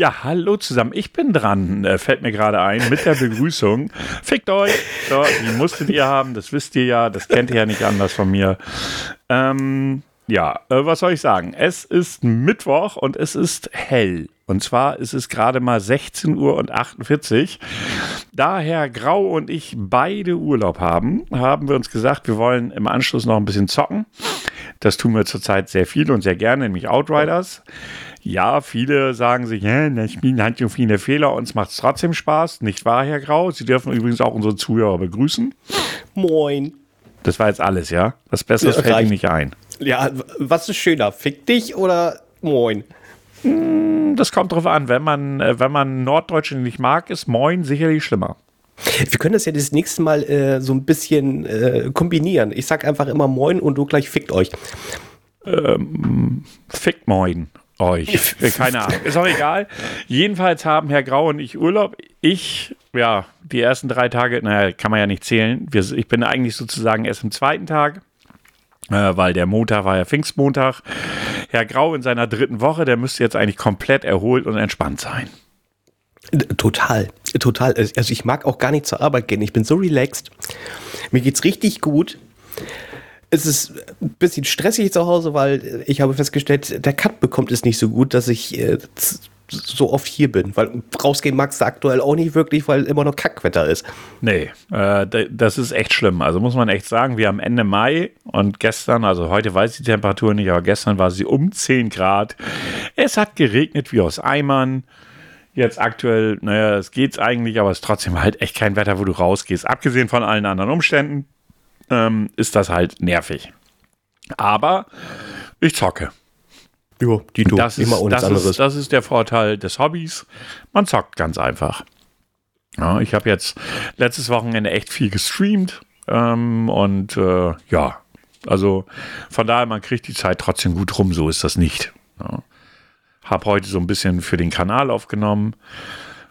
Ja, hallo zusammen. Ich bin dran, äh, fällt mir gerade ein, mit der Begrüßung. Fickt euch. So, die musstet ihr haben, das wisst ihr ja, das kennt ihr ja nicht anders von mir. Ähm, ja, äh, was soll ich sagen? Es ist Mittwoch und es ist hell. Und zwar ist es gerade mal 16 Uhr und 48. Da Herr Grau und ich beide Urlaub haben, haben wir uns gesagt, wir wollen im Anschluss noch ein bisschen zocken. Das tun wir zurzeit sehr viel und sehr gerne, nämlich Outriders. Ja, viele sagen sich, ja, das Spiel hat so viele Fehler, uns macht es trotzdem Spaß. Nicht wahr, Herr Grau? Sie dürfen übrigens auch unsere Zuhörer begrüßen. Moin. Das war jetzt alles, ja? Was Besseres ja, fällt Ihnen nicht ein. Ja, was ist schöner? Fick dich oder moin? Hm, das kommt drauf an. Wenn man, äh, wenn man Norddeutsche nicht mag, ist Moin sicherlich schlimmer. Wir können das ja das nächste Mal äh, so ein bisschen äh, kombinieren. Ich sag einfach immer Moin und du gleich fickt euch. Ähm, fickt Moin euch. Keine Ahnung. Ist auch egal. Jedenfalls haben Herr Grau und ich Urlaub. Ich, ja, die ersten drei Tage, naja, kann man ja nicht zählen. Wir, ich bin eigentlich sozusagen erst im zweiten Tag äh, weil der Montag war ja Pfingstmontag. Herr Grau in seiner dritten Woche, der müsste jetzt eigentlich komplett erholt und entspannt sein. Total, total. Also ich mag auch gar nicht zur Arbeit gehen. Ich bin so relaxed. Mir geht's richtig gut. Es ist ein bisschen stressig zu Hause, weil ich habe festgestellt, der Cut bekommt es nicht so gut, dass ich äh, so oft hier bin. Weil rausgehen magst du aktuell auch nicht wirklich, weil immer noch Kackwetter ist. Nee, äh, das ist echt schlimm. Also muss man echt sagen, wir haben Ende Mai und gestern, also heute weiß ich die Temperatur nicht, aber gestern war sie um 10 Grad. Es hat geregnet wie aus Eimern. Jetzt aktuell, naja, es geht's eigentlich, aber es ist trotzdem halt echt kein Wetter, wo du rausgehst. Abgesehen von allen anderen Umständen ähm, ist das halt nervig. Aber ich zocke. Ja, die du, das immer ohne das anderes. Ist, das ist der Vorteil des Hobbys. Man zockt ganz einfach. Ja, ich habe jetzt letztes Wochenende echt viel gestreamt ähm, und äh, ja, also von daher, man kriegt die Zeit trotzdem gut rum, so ist das nicht. Ja. Hab heute so ein bisschen für den Kanal aufgenommen,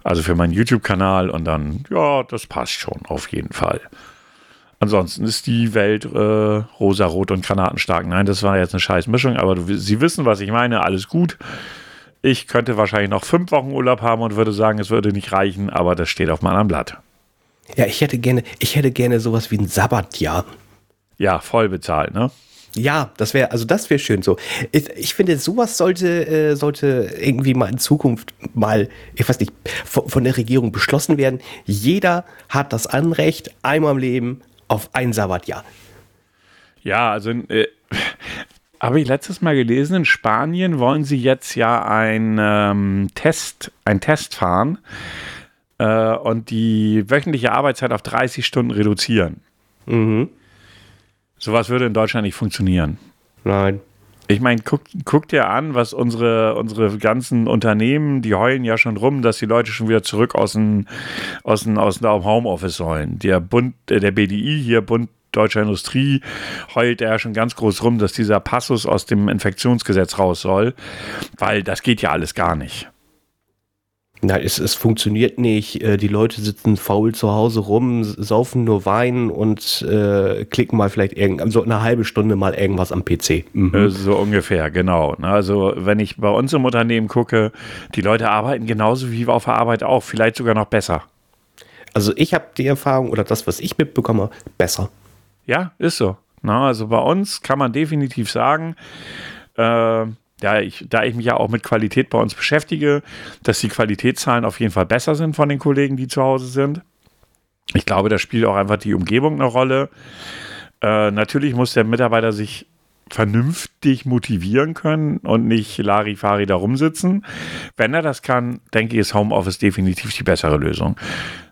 also für meinen YouTube-Kanal und dann, ja, das passt schon auf jeden Fall. Ansonsten ist die Welt äh, rosa-rot und granatenstark. Nein, das war jetzt eine scheiß Mischung, aber du, Sie wissen, was ich meine. Alles gut. Ich könnte wahrscheinlich noch fünf Wochen Urlaub haben und würde sagen, es würde nicht reichen, aber das steht auf meinem Blatt. Ja, ich hätte gerne, ich hätte gerne sowas wie ein Sabbatjahr. Ja, voll bezahlt, ne? Ja, das wäre, also das wäre schön so. Ich, ich, finde, sowas sollte, äh, sollte irgendwie mal in Zukunft mal, ich weiß nicht, von, von, der Regierung beschlossen werden. Jeder hat das Anrecht, einmal im Leben auf ein Sabbatjahr. Ja, also äh, habe ich letztes Mal gelesen, in Spanien wollen sie jetzt ja ein ähm, Test, ein Test fahren äh, und die wöchentliche Arbeitszeit auf 30 Stunden reduzieren. Mhm. Sowas würde in Deutschland nicht funktionieren. Nein. Ich meine, guck, guck dir an, was unsere, unsere ganzen Unternehmen, die heulen ja schon rum, dass die Leute schon wieder zurück aus dem, aus dem, aus dem Homeoffice sollen. Der Bund, äh, der BDI hier, Bund Deutscher Industrie, heult ja schon ganz groß rum, dass dieser Passus aus dem Infektionsgesetz raus soll, weil das geht ja alles gar nicht. Nein, es, es funktioniert nicht. Äh, die Leute sitzen faul zu Hause rum, saufen nur Wein und äh, klicken mal vielleicht irgend, so eine halbe Stunde mal irgendwas am PC. Mhm. Äh, so ungefähr, genau. Also wenn ich bei uns im Unternehmen gucke, die Leute arbeiten genauso wie auf der Arbeit auch, vielleicht sogar noch besser. Also ich habe die Erfahrung oder das, was ich mitbekomme, besser. Ja, ist so. Na, also bei uns kann man definitiv sagen, äh, ja, ich, da ich mich ja auch mit Qualität bei uns beschäftige, dass die Qualitätszahlen auf jeden Fall besser sind von den Kollegen, die zu Hause sind. Ich glaube, da spielt auch einfach die Umgebung eine Rolle. Äh, natürlich muss der Mitarbeiter sich vernünftig motivieren können und nicht Larifari da rumsitzen. Wenn er das kann, denke ich, ist Homeoffice definitiv die bessere Lösung.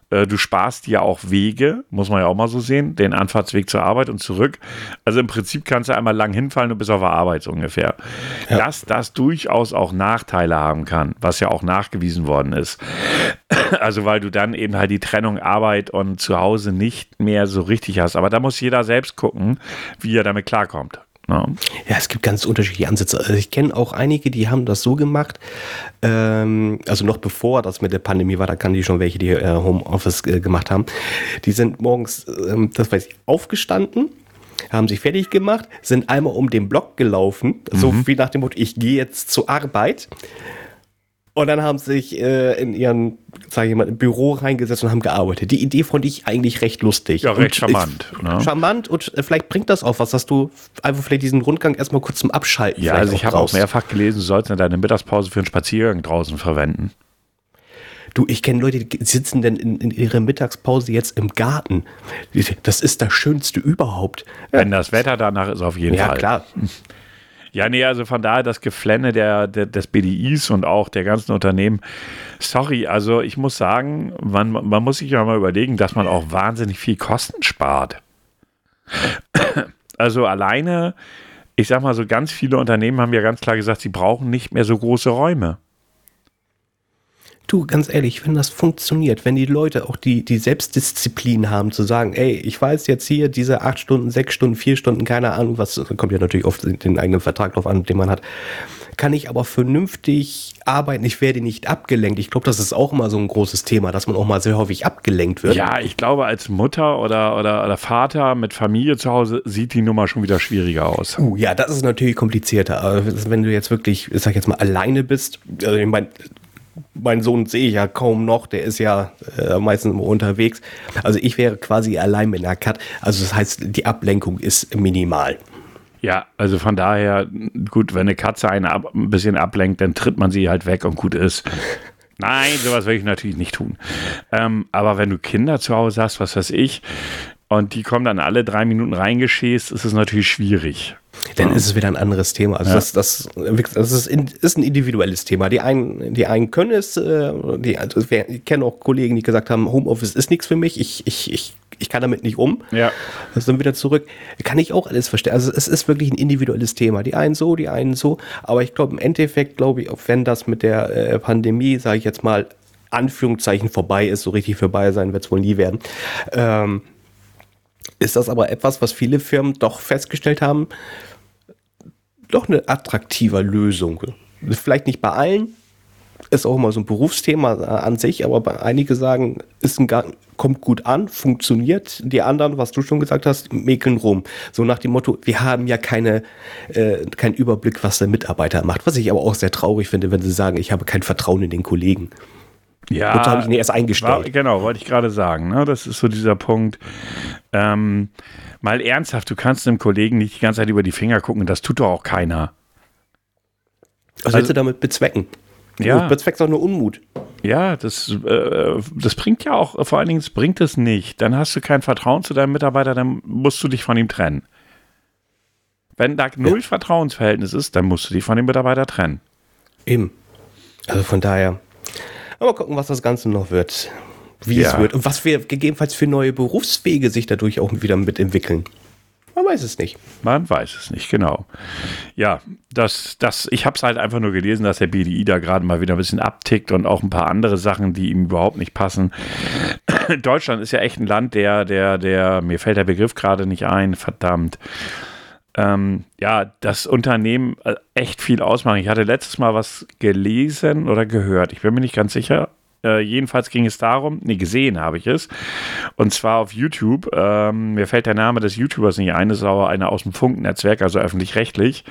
Äh, du sparst dir auch Wege, muss man ja auch mal so sehen, den Anfahrtsweg zur Arbeit und zurück. Also im Prinzip kannst du einmal lang hinfallen und bist auf der Arbeit so ungefähr. Ja. Dass das durchaus auch Nachteile haben kann, was ja auch nachgewiesen worden ist. Also weil du dann eben halt die Trennung Arbeit und zu Hause nicht mehr so richtig hast. Aber da muss jeder selbst gucken, wie er damit klarkommt. Ja. ja, es gibt ganz unterschiedliche Ansätze. Also ich kenne auch einige, die haben das so gemacht, ähm, also noch bevor das mit der Pandemie war, da kann die schon welche, die äh, Homeoffice äh, gemacht haben. Die sind morgens, ähm, das weiß ich, aufgestanden, haben sich fertig gemacht, sind einmal um den Block gelaufen, mhm. so wie nach dem Motto, ich gehe jetzt zur Arbeit Und dann haben sie sich äh, in ihren, sage ich mal, im Büro reingesetzt und haben gearbeitet. Die Idee fand ich eigentlich recht lustig. Ja, recht und charmant. Ich, ne? Charmant und äh, vielleicht bringt das auch was, dass du einfach vielleicht diesen Rundgang erstmal kurz zum Abschalten Ja, also ich habe auch mehrfach gelesen, du sollst deine Mittagspause für einen Spaziergang draußen verwenden. Du, ich kenne Leute, die sitzen denn in, in ihrer Mittagspause jetzt im Garten. Das ist das Schönste überhaupt. Wenn das Wetter danach ist, auf jeden Ja, Fall. klar. Ja, nee, also von daher das Geflenne der, der, des BDIs und auch der ganzen Unternehmen. Sorry, also ich muss sagen, man, man muss sich ja mal überlegen, dass man auch wahnsinnig viel Kosten spart. Also alleine, ich sag mal so, ganz viele Unternehmen haben ja ganz klar gesagt, sie brauchen nicht mehr so große Räume. Du, ganz ehrlich, wenn das funktioniert, wenn die Leute auch die, die Selbstdisziplin haben, zu sagen, ey, ich weiß jetzt hier diese acht Stunden, sechs Stunden, vier Stunden, keine Ahnung, was, kommt ja natürlich oft den eigenen Vertrag drauf an, den man hat, kann ich aber vernünftig arbeiten, ich werde nicht abgelenkt. Ich glaube, das ist auch immer so ein großes Thema, dass man auch mal sehr häufig abgelenkt wird. Ja, ich glaube, als Mutter oder, oder, oder Vater mit Familie zu Hause sieht die Nummer schon wieder schwieriger aus. Uh, ja, das ist natürlich komplizierter. Aber wenn du jetzt wirklich, ich sag jetzt mal, alleine bist, also ich meine, mein Sohn sehe ich ja kaum noch, der ist ja äh, meistens immer unterwegs. Also ich wäre quasi allein mit einer Cut. Also das heißt, die Ablenkung ist minimal. Ja, also von daher, gut, wenn eine Katze einen ab, ein bisschen ablenkt, dann tritt man sie halt weg und gut ist. Nein, sowas will ich natürlich nicht tun. Ähm, aber wenn du Kinder zu Hause hast, was weiß ich, und die kommen dann alle drei Minuten reingeschäst, ist es natürlich schwierig. Dann ist es wieder ein anderes Thema. Also Ja. das, das, das ist, ist ein individuelles Thema. Die einen, die einen können es, äh, die, also ich kenne auch Kollegen, die gesagt haben, Homeoffice ist nichts für mich, ich, ich, ich, ich kann damit nicht um. Ja. Das dann wieder zurück. Kann ich auch alles verstehen. Also es ist wirklich ein individuelles Thema. Die einen so, die einen so. Aber ich glaube, im Endeffekt, glaube ich, auch wenn das mit der äh, Pandemie, sage ich jetzt mal, Anführungszeichen vorbei ist, so richtig vorbei sein wird es wohl nie werden, ähm, ist das aber etwas, was viele Firmen doch festgestellt haben, doch eine attraktive Lösung. Vielleicht nicht bei allen, ist auch immer so ein Berufsthema äh, an sich, aber bei einige sagen, ist ein, kommt gut an, funktioniert. Die anderen, was du schon gesagt hast, mäkeln rum. So nach dem Motto, wir haben ja keine, äh, keinen Überblick, was der Mitarbeiter macht. Was ich aber auch sehr traurig finde, wenn sie sagen, ich habe kein Vertrauen in den Kollegen. Ja, Wozu habe ich ihn erst war, eingestellt? genau, wollte ich gerade sagen. Ne? Das ist so dieser Punkt. Ähm, mal ernsthaft, du kannst einem Kollegen nicht die ganze Zeit über die Finger gucken, das tut doch auch keiner. Was willst du damit bezwecken? Ja. Du bezweckst auch nur Unmut. Ja, das, äh, das bringt ja auch, vor allen Dingen, es bringt es nicht. Dann hast du kein Vertrauen zu deinem Mitarbeiter, dann musst du dich von ihm trennen. Wenn da null Vertrauensverhältnis ist, dann musst du dich von dem Mitarbeiter trennen. Eben. Also von daher. Aber gucken, was das Ganze noch wird. Wie Ja. es wird. Und was wir gegebenenfalls für neue Berufswege sich dadurch auch wieder mitentwickeln. Man weiß es nicht. Man weiß es nicht, genau. Ja, das, das, ich habe es halt einfach nur gelesen, dass der BDI da gerade mal wieder ein bisschen abtickt und auch ein paar andere Sachen, die ihm überhaupt nicht passen. Deutschland ist ja echt ein Land, der, der, der, mir fällt der Begriff gerade nicht ein, verdammt. Ähm, ja, das Unternehmen äh, echt viel ausmachen. Ich hatte letztes Mal was gelesen oder gehört, ich bin mir nicht ganz sicher. Äh, jedenfalls ging es darum, nee, gesehen habe ich es. Und zwar auf YouTube. Ähm, mir fällt der Name des YouTubers nicht ein, das ist aber einer aus dem Funk-Netzwerk, also öffentlich-rechtlich.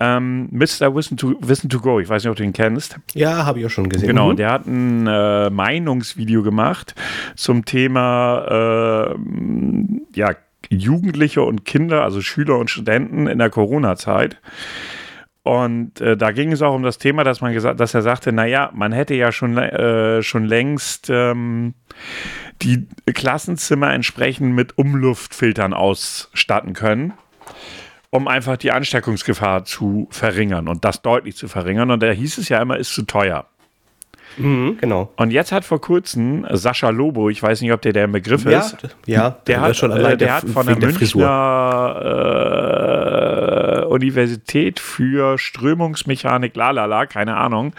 Ähm, Mr. Wissen to, Wissen to Go, ich weiß nicht, ob du ihn kennst. Ja, habe ich auch schon gesehen. Genau, Mhm. der hat ein äh, Meinungsvideo gemacht zum Thema äh, ja, Jugendliche und Kinder, also Schüler und Studenten in der Corona-Zeit. Und äh, da ging es auch um das Thema, dass man gesagt, dass er sagte, naja, man hätte ja schon, äh, schon längst ähm, die Klassenzimmer entsprechend mit Umluftfiltern ausstatten können, um einfach die Ansteckungsgefahr zu verringern und das deutlich zu verringern. Und da hieß es ja immer, ist zu teuer. Mhm, genau. Und jetzt hat vor kurzem Sascha Lobo, ich weiß nicht, ob der der ein Begriff Ja, ist, ja, der hat, schon äh, allein der der- hat von der der. Münchner äh, Universität für Strömungsmechanik, lalala, keine Ahnung,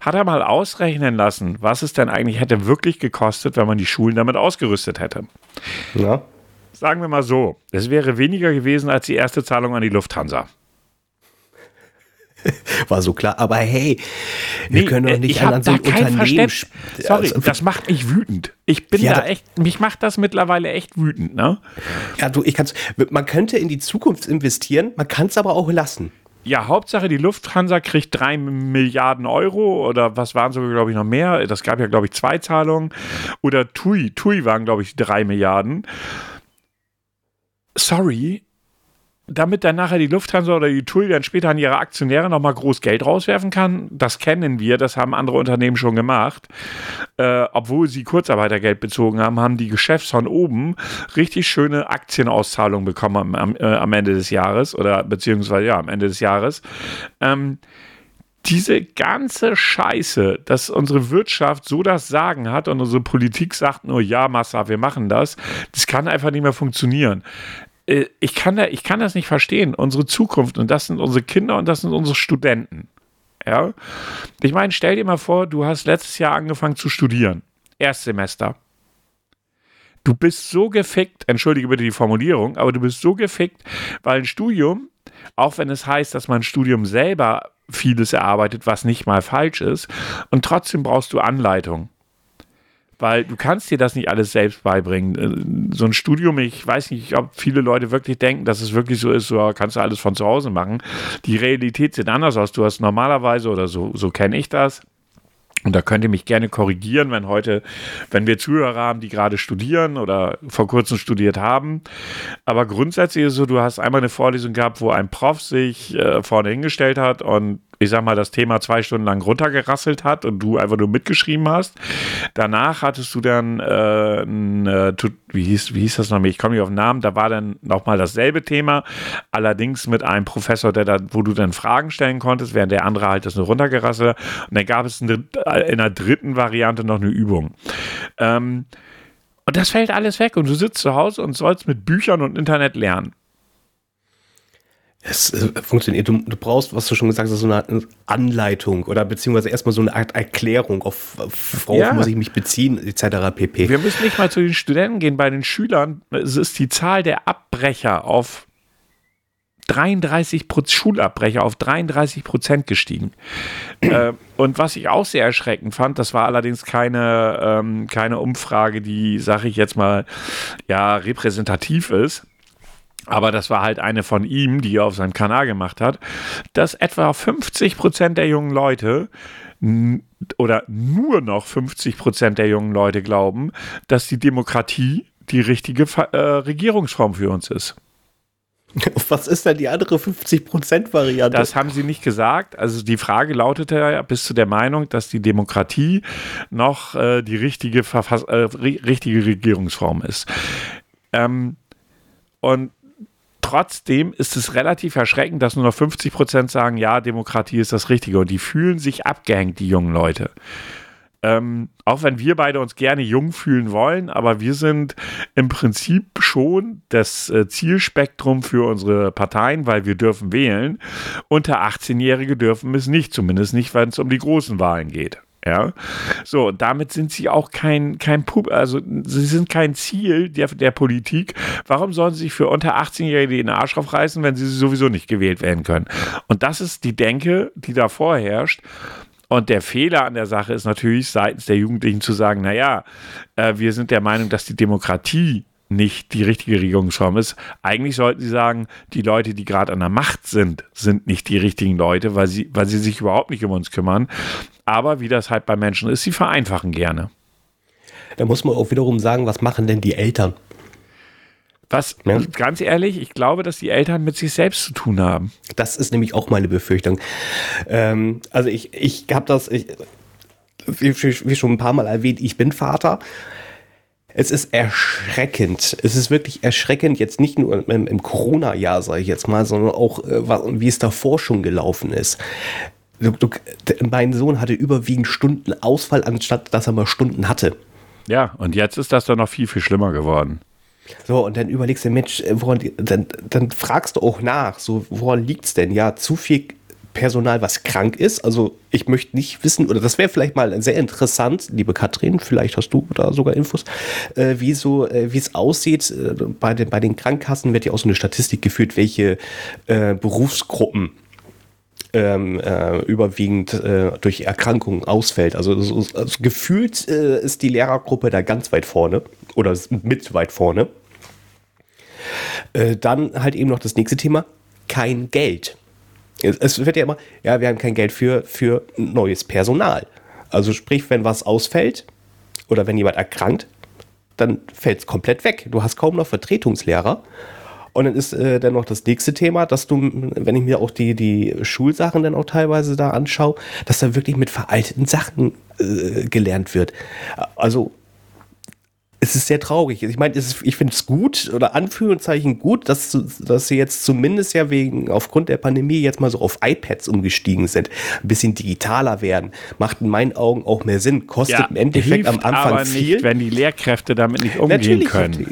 hat er mal ausrechnen lassen, was es denn eigentlich hätte wirklich gekostet, wenn man die Schulen damit ausgerüstet hätte. Ja. Sagen wir mal so, es wäre weniger gewesen als die erste Zahlung an die Lufthansa. War so klar. Aber hey, wir können doch äh, nicht ich an, an so ein Unternehmen. Sorry, also, das macht mich wütend. Ich bin Ja, da da- echt, mich macht das mittlerweile echt wütend, ne? ja, du, ich kann's, man könnte in die Zukunft investieren, man kann es aber auch lassen. ja, Hauptsache die Lufthansa kriegt drei Milliarden Euro oder was waren sogar, glaube ich, noch mehr. Das gab ja, glaube ich, zwei Zahlungen. Oder TUI, TUI waren, glaube ich, drei Milliarden. Sorry, damit dann nachher die Lufthansa oder die TUI dann später an ihre Aktionäre nochmal groß Geld rauswerfen kann. Das kennen wir, das haben andere Unternehmen schon gemacht. Äh, obwohl sie Kurzarbeitergeld bezogen haben, haben die Geschäfts von oben richtig schöne Aktienauszahlungen bekommen am, äh, am, Ende des Jahres oder beziehungsweise ja, am Ende des Jahres. Ähm, diese ganze Scheiße, dass unsere Wirtschaft so das Sagen hat und unsere Politik sagt nur, ja, Massa, wir machen das, das kann einfach nicht mehr funktionieren. Äh, ich kann, da, ich kann das nicht verstehen. Unsere Zukunft und das sind unsere Kinder und das sind unsere Studenten. Ja? Ich meine, stell dir mal vor, du hast letztes Jahr angefangen zu studieren. Erstsemester. Du bist so gefickt, entschuldige bitte die Formulierung, aber du bist so gefickt, weil ein Studium, auch wenn es heißt, dass man ein Studium selber vieles erarbeitet, was nicht mal falsch ist, und trotzdem brauchst du Anleitung weil du kannst dir das nicht alles selbst beibringen. Äh, so ein Studium, ich weiß nicht, ob viele Leute wirklich denken, dass es wirklich so ist, so kannst du alles von zu Hause machen. Die Realität sieht anders aus. Du hast normalerweise, oder so, so kenne ich das, und da könnt ihr mich gerne korrigieren, wenn heute, wenn wir Zuhörer haben, die gerade studieren oder vor kurzem studiert haben. Aber grundsätzlich ist es so, du hast einmal eine Vorlesung gehabt, wo ein Prof sich äh, vorne hingestellt hat und ich sag mal, das Thema zwei Stunden lang runtergerasselt hat und du einfach nur mitgeschrieben hast. Danach hattest du dann, äh, ein, äh, wie, hieß, wie hieß das nochmal? Ich komme nicht auf den Namen. Da war dann nochmal dasselbe Thema, allerdings mit einem Professor, der da, wo du dann Fragen stellen konntest, während der andere halt das nur runtergerasselt hat. Und dann gab es eine, in der dritten Variante noch eine Übung. Ähm, und das fällt alles weg und du sitzt zu Hause und sollst mit Büchern und Internet lernen. Es äh, funktioniert. Du, du, brauchst, was du schon gesagt hast, so eine Anleitung oder beziehungsweise erstmal so eine Art Erklärung, auf, worauf ja. muss ich mich beziehen, etc. pp. Wir müssen nicht mal zu den Studenten gehen. Bei den Schülern es ist die Zahl der Abbrecher auf 33 Schulabbrecher auf 33 Prozent gestiegen. äh, und was ich auch sehr erschreckend fand, das war allerdings keine, ähm, keine Umfrage, die, sage ich jetzt mal, ja, repräsentativ ist aber das war halt eine von ihm, die er auf seinem Kanal gemacht hat, dass etwa 50 Prozent der jungen Leute oder nur noch 50 Prozent der jungen Leute glauben, dass die Demokratie die richtige äh, Regierungsform für uns ist. Was ist denn die andere 50%-Variante? Das haben sie nicht gesagt. Also die Frage lautete ja, bist du der Meinung, dass die Demokratie noch äh, die richtige, Verfass äh, richtige Regierungsform ist? Ähm, und trotzdem ist es relativ erschreckend, dass nur noch 50 Prozent sagen, ja, Demokratie ist das Richtige. Und die fühlen sich abgehängt, die jungen Leute. Ähm, auch wenn wir beide uns gerne jung fühlen wollen, aber wir sind im Prinzip schon das äh, Zielspektrum für unsere Parteien, weil wir dürfen wählen. Unter 18-Jährige dürfen es nicht, zumindest nicht, wenn es um die großen Wahlen geht. Ja, so, und damit sind sie auch kein, kein Pub, also sie sind kein Ziel der, der Politik. Warum sollen sie sich für unter 18-Jährige den Arsch aufreißen, wenn sie sowieso nicht gewählt werden können? Und das ist die Denke, die da vorherrscht. Und der Fehler an der Sache ist natürlich seitens der Jugendlichen zu sagen, naja, äh, wir sind der Meinung, dass die Demokratie nicht die richtige Regierungsform ist. Eigentlich sollten sie sagen, die Leute, die gerade an der Macht sind, sind nicht die richtigen Leute, weil sie, weil sie sich überhaupt nicht um uns kümmern. Aber wie das halt bei Menschen ist, sie vereinfachen gerne. Da muss man auch wiederum sagen, was machen denn die Eltern? Was, ja. ganz ehrlich, ich glaube, dass die Eltern mit sich selbst zu tun haben. Das ist nämlich auch meine Befürchtung. Ähm, also ich, ich habe das, ich, wie, wie, schon ein paar Mal erwähnt, ich bin Vater es ist erschreckend. Es ist wirklich erschreckend, jetzt nicht nur im, im Corona-Jahr, sage ich jetzt mal, sondern auch, äh, wie es davor schon gelaufen ist. Du, du, mein Sohn hatte überwiegend Stunden Ausfall, anstatt dass er mal Stunden hatte. Ja, und jetzt ist das doch noch viel, viel schlimmer geworden. So, und dann überlegst du, Mensch, äh, woran, dann, dann fragst du auch nach, so, woran liegt es denn? Ja, zu viel Personal, was krank ist. Also ich möchte nicht wissen, oder das wäre vielleicht mal sehr interessant, liebe Katrin, vielleicht hast du da sogar Infos, äh, wie so, äh, es aussieht. Äh, bei, den, bei den Krankenkassen wird ja auch so eine Statistik geführt, welche äh, Berufsgruppen ähm, äh, überwiegend äh, durch Erkrankungen ausfällt. Also, so, also gefühlt ist die Lehrergruppe da ganz weit vorne oder mit weit vorne. dann halt eben noch das nächste Thema, kein Geld. Es, wird ja immer, ja, wir haben kein Geld für, für neues Personal. Also sprich, wenn was ausfällt oder wenn jemand erkrankt, dann fällt es komplett weg. Du hast kaum noch Vertretungslehrer. Und dann ist äh, dann noch das nächste Thema, dass du, wenn ich mir auch die, die Schulsachen dann auch teilweise da anschaue, dass da wirklich mit veralteten Sachen äh, gelernt wird. Also es ist sehr traurig. Ich meine, ich finde es gut oder Anführungszeichen gut, dass, dass sie jetzt zumindest ja wegen aufgrund der Pandemie jetzt mal so auf iPads umgestiegen sind, ein bisschen digitaler werden. Macht in meinen Augen auch mehr Sinn. Kostet ja, im Endeffekt am Anfang aber viel. Nicht, wenn die Lehrkräfte damit nicht umgehen Natürlich können.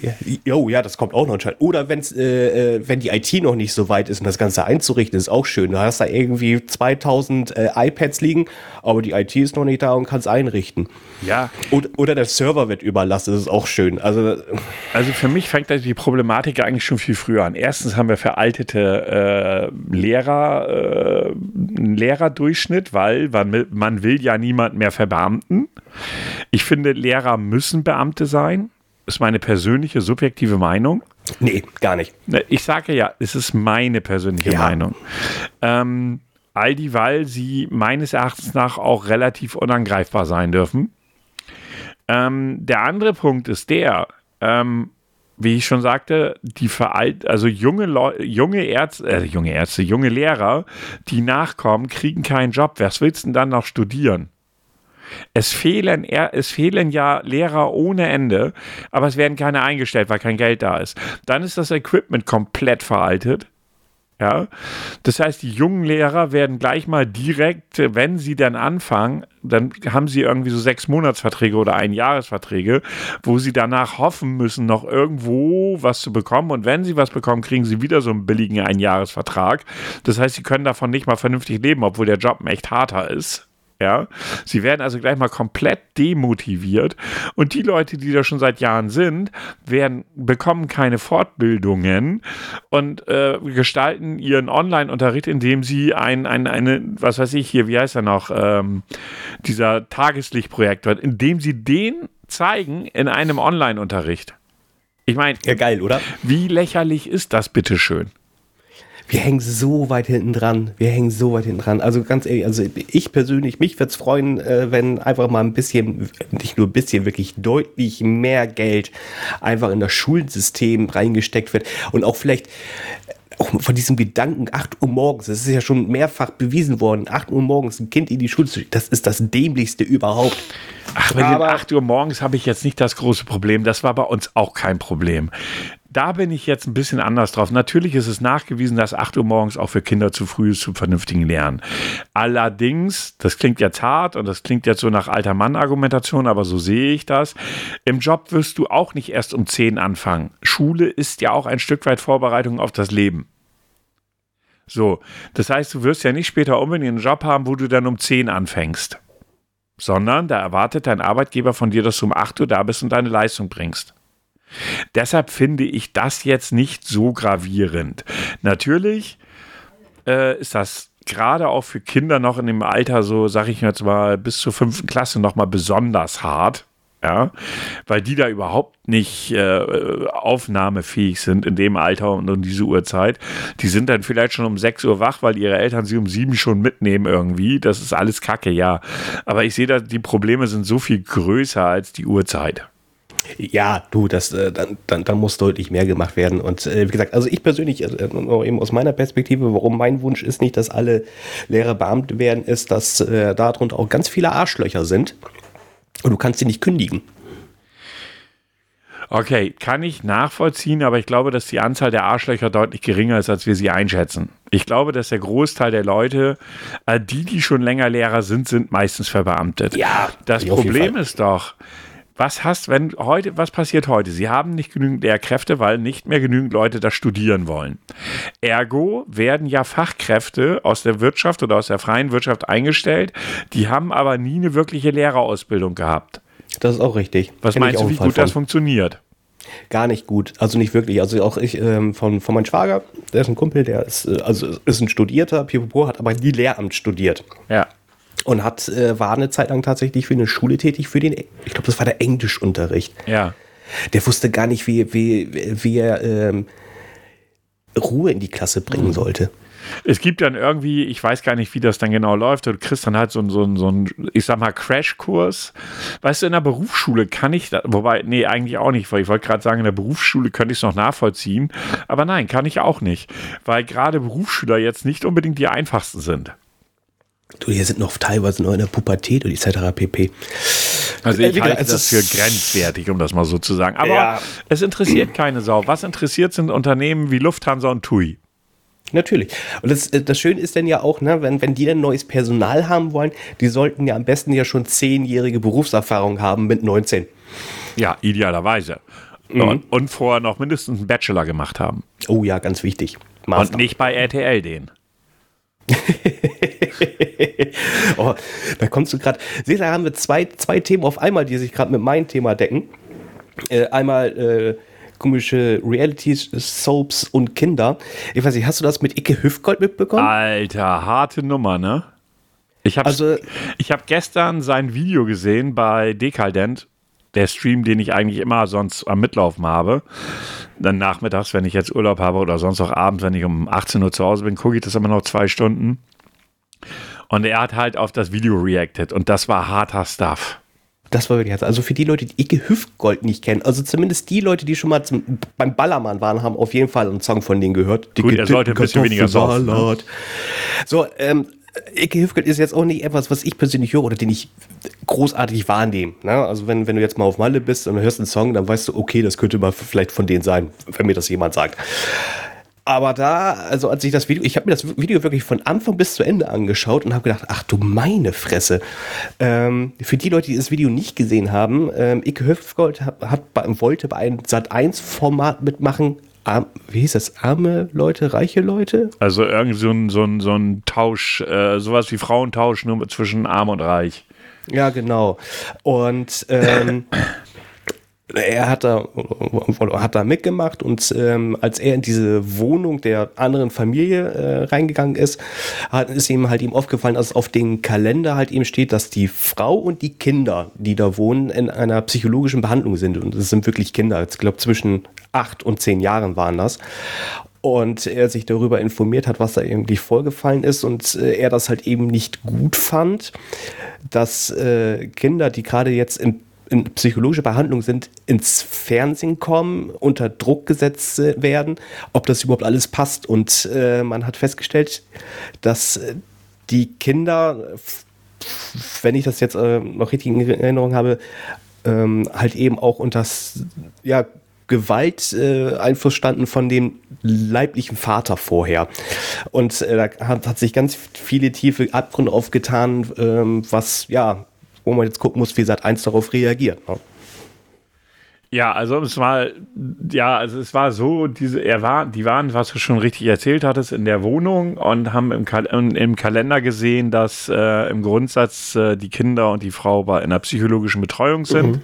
Jo, ja, das kommt auch noch entscheidend. Oder wenn's, äh, äh, wenn die IT noch nicht so weit ist und das Ganze einzurichten, ist auch schön. Du hast da irgendwie 2000 äh, iPads liegen, aber die IT ist noch nicht da und kann es einrichten. Ja. Oder, oder der Server wird überlastet, das ist auch schön. Also, also für mich fängt die Problematik eigentlich schon viel früher an. Erstens haben wir veraltete äh, Lehrer, äh, Lehrerdurchschnitt, weil man, man will ja niemand mehr verbeamten. Ich finde, Lehrer müssen Beamte sein. Ist meine persönliche, subjektive Meinung. Nee, gar nicht. Ich sage ja, es ist meine persönliche ja. Meinung. Ähm, all die, weil sie meines Erachtens nach auch relativ unangreifbar sein dürfen. Ähm, der andere Punkt ist der, ähm, wie ich schon sagte, die veralt, also junge Leu junge Ärzte, äh, junge Ärzte, junge Lehrer, die nachkommen, kriegen keinen Job. Was willst du denn dann noch studieren? Es fehlen, es fehlen ja Lehrer ohne Ende, aber es werden keine eingestellt, weil kein Geld da ist. Dann ist das Equipment komplett veraltet. Ja, das heißt, die jungen Lehrer werden gleich mal direkt, wenn sie dann anfangen, dann haben sie irgendwie so sechs Monatsverträge oder ein Jahresverträge, wo sie danach hoffen müssen, noch irgendwo was zu bekommen. Und wenn sie was bekommen, kriegen sie wieder so einen billigen Einjahresvertrag. Das heißt, sie können davon nicht mal vernünftig leben, obwohl der Job echt harter ist. Ja, sie werden also gleich mal komplett demotiviert und die Leute, die da schon seit Jahren sind, werden bekommen keine Fortbildungen und äh, gestalten ihren Online-Unterricht, indem sie ein, ein, eine, was weiß ich hier, wie heißt er noch, ähm, dieser Tageslichtprojektor, indem sie den zeigen in einem Online-Unterricht. Ich meine, ja geil, oder? Wie lächerlich ist das bitteschön? Wir hängen so weit hinten dran. Wir hängen so weit hinten dran. Also ganz ehrlich, also ich persönlich, mich würde es freuen, äh, wenn einfach mal ein bisschen, nicht nur ein bisschen, wirklich deutlich mehr Geld einfach in das Schulsystem reingesteckt wird und auch vielleicht auch von diesem Gedanken 8 Uhr morgens, das ist ja schon mehrfach bewiesen worden, 8 Uhr morgens ein Kind in die Schule zu schicken, das ist das dämlichste überhaupt. Ach, mit Aber, 8 Uhr morgens habe ich jetzt nicht das große Problem. Das war bei uns auch kein Problem da bin ich jetzt ein bisschen anders drauf. Natürlich ist es nachgewiesen, dass 8 Uhr morgens auch für Kinder zu früh ist zum vernünftigen Lernen. Allerdings, das klingt jetzt hart und das klingt jetzt so nach alter Mann-Argumentation, aber so sehe ich das. Im Job wirst du auch nicht erst um 10 anfangen. Schule ist ja auch ein Stück weit Vorbereitung auf das Leben. So, das heißt, du wirst ja nicht später unbedingt einen Job haben, wo du dann um 10 anfängst. Sondern da erwartet dein Arbeitgeber von dir, dass du um 8 Uhr da bist und deine Leistung bringst. Deshalb finde ich das jetzt nicht so gravierend. Natürlich äh, ist das gerade auch für Kinder noch in dem Alter so, sag ich jetzt mal, bis zur fünften Klasse noch mal besonders hart. Ja, weil die da überhaupt nicht äh, aufnahmefähig sind in dem Alter und um diese Uhrzeit. Die sind dann vielleicht schon um 6 Uhr wach, weil ihre Eltern sie um 7 schon mitnehmen irgendwie. Das ist alles Kacke, ja. Aber ich sehe da, die Probleme sind so viel größer als die Uhrzeit. Ja, du, das, äh, dann, dann, dann muss deutlich mehr gemacht werden. Und äh, wie gesagt, also ich persönlich, äh, eben aus meiner Perspektive, warum mein Wunsch ist nicht, dass alle Lehrer Beamte werden, ist, dass äh, darunter auch ganz viele Arschlöcher sind. Und du kannst sie nicht kündigen. Okay, kann ich nachvollziehen, aber ich glaube, dass die Anzahl der Arschlöcher deutlich geringer ist, als wir sie einschätzen. Ich glaube, dass der Großteil der Leute, äh, die, die schon länger Lehrer sind, sind meistens verbeamtet. Ja. Das Problem ist doch, was hast, wenn heute, was passiert heute? Sie haben nicht genügend Lehrkräfte, weil nicht mehr genügend Leute das studieren wollen. Ergo werden ja Fachkräfte aus der Wirtschaft oder aus der freien Wirtschaft eingestellt, die haben aber nie eine wirkliche Lehrerausbildung gehabt. Das ist auch richtig. Was Kenn meinst du, wie gut von. das funktioniert? Gar nicht gut, also nicht wirklich. Also auch ich ähm, von, von meinem Schwager, der ist ein Kumpel, der ist, äh, also ist ein Studierter, Pipopo, hat aber nie Lehramt studiert. Ja und hat, äh, war eine Zeit lang tatsächlich für eine Schule tätig, für den, ich glaube, das war der Englischunterricht. Ja. Der wusste gar nicht, wie, wie, wie er ähm, Ruhe in die Klasse bringen mhm. sollte. es gibt dann irgendwie, ich weiß gar nicht, wie das dann genau läuft, du kriegst dann halt so, so, so einen, ich sag mal, Crashkurs. Weißt du, in der Berufsschule kann ich, da, wobei, nee, eigentlich auch nicht, weil ich wollte gerade sagen, in der Berufsschule könnte ich es noch nachvollziehen, aber nein, kann ich auch nicht, weil gerade Berufsschüler jetzt nicht unbedingt die einfachsten sind. Du, hier sind noch teilweise noch in der Pubertät und etc. pp. Also ich äh, halte das für grenzwertig, um das mal so zu sagen. Aber ja. es interessiert keine Sau. Was interessiert sind Unternehmen wie Lufthansa und TUI? Natürlich. Und das, äh, das Schöne ist dann ja auch, ne, wenn, wenn die dann neues Personal haben wollen, die sollten ja am besten ja schon zehnjährige Berufserfahrung haben mit 19. Ja, idealerweise. Mhm. Und, und vorher noch mindestens einen Bachelor gemacht haben. Oh ja, ganz wichtig. Master. Und nicht bei RTL den. oh, da kommst du gerade. Siehst du, da haben wir zwei, zwei Themen auf einmal, die sich gerade mit meinem Thema decken. Äh, einmal äh, komische Reality-Soaps und Kinder. Ich weiß nicht, hast du das mit Icke Hüftgold mitbekommen? Alter, harte Nummer, ne? Ich habe also, hab gestern sein Video gesehen bei Dekadent der Stream, den ich eigentlich immer sonst am Mitlaufen habe. Dann nachmittags, wenn ich jetzt Urlaub habe oder sonst auch abends, wenn ich um 18 Uhr zu Hause bin, gucke ich das immer noch zwei Stunden. Und er hat halt auf das Video reacted und das war harter Stuff. Das war wirklich, also für die Leute, die Icke Hüftgold nicht kennen, also zumindest die Leute, die schon mal zum, beim Ballermann waren, haben auf jeden Fall einen Song von denen gehört. Gut, er sollte ein bisschen weniger saufen. Ne? So, ähm, Icke Hüftgold ist jetzt auch nicht etwas, was ich persönlich höre oder den ich großartig wahrnehme. Ne? Also wenn, wenn du jetzt mal auf Malle bist und hörst einen Song, dann weißt du, okay, das könnte mal vielleicht von denen sein, wenn mir das jemand sagt. Aber da, also als ich das Video, ich habe mir das Video wirklich von Anfang bis zu Ende angeschaut und habe gedacht, ach du meine Fresse. Ähm, für die Leute, die das Video nicht gesehen haben, ähm, Icke Hüftgold hat, hat, wollte bei einem Sat1-Format mitmachen, Arm, wie hieß das? Arme Leute, reiche Leute? Also irgendwie so ein, so ein, so ein Tausch, äh, sowas wie Frauentausch, nur zwischen arm und reich. Ja, genau. Und ähm, er hat da, hat da mitgemacht und ähm, als er in diese Wohnung der anderen Familie äh, reingegangen ist, hat, ist ihm halt ihm aufgefallen, dass auf dem Kalender halt eben steht, dass die Frau und die Kinder, die da wohnen, in einer psychologischen Behandlung sind. Und das sind wirklich Kinder. Ich glaube, zwischen acht und zehn Jahren waren das. Und er sich darüber informiert hat, was da irgendwie vorgefallen ist und äh, er das halt eben nicht gut fand, dass äh, Kinder, die gerade jetzt in in psychologische Behandlung sind, ins Fernsehen kommen, unter Druck gesetzt werden, ob das überhaupt alles passt. Und äh, man hat festgestellt, dass äh, die Kinder, wenn ich das jetzt äh, noch richtig in Erinnerung habe, ähm, halt eben auch unter ja, Gewalt äh, Einfluss standen von dem leiblichen Vater vorher. Und äh, da hat, hat, sich ganz viele tiefe Abgründe aufgetan, ähm, was ja wo man jetzt gucken muss, wie Sat 1 darauf reagiert. Ne? Ja, also es war, ja, also es war so, diese, er war, die waren, was du schon richtig erzählt hattest, in der Wohnung und haben im, Kal im Kalender gesehen, dass äh, im Grundsatz äh, die Kinder und die Frau bei einer psychologischen Betreuung sind. Mhm.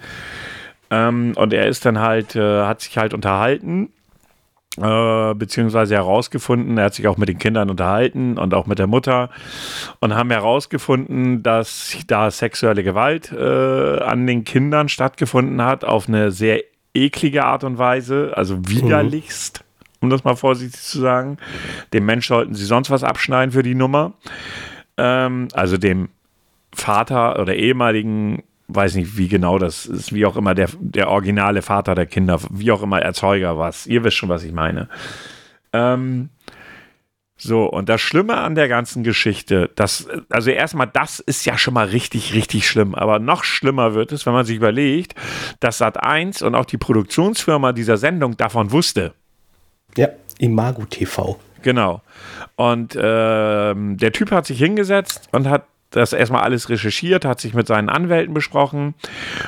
Ähm, und er ist dann halt, äh, hat sich halt unterhalten äh, beziehungsweise herausgefunden, er hat sich auch mit den Kindern unterhalten und auch mit der Mutter und haben herausgefunden, dass da sexuelle Gewalt äh, an den Kindern stattgefunden hat, auf eine sehr eklige Art und Weise, also widerlichst, mhm. um das mal vorsichtig zu sagen. Dem Mensch sollten sie sonst was abschneiden für die Nummer. Ähm, also dem Vater oder ehemaligen weiß nicht, wie genau das ist, wie auch immer der, der originale Vater der Kinder, wie auch immer Erzeuger was. Ihr wisst schon, was ich meine. Ähm, so, und das Schlimme an der ganzen Geschichte, das, also erstmal, das ist ja schon mal richtig, richtig schlimm. Aber noch schlimmer wird es, wenn man sich überlegt, dass Sat1 und auch die Produktionsfirma dieser Sendung davon wusste. Ja, Imago TV. Genau. Und ähm, der Typ hat sich hingesetzt und hat das erstmal alles recherchiert, hat sich mit seinen Anwälten besprochen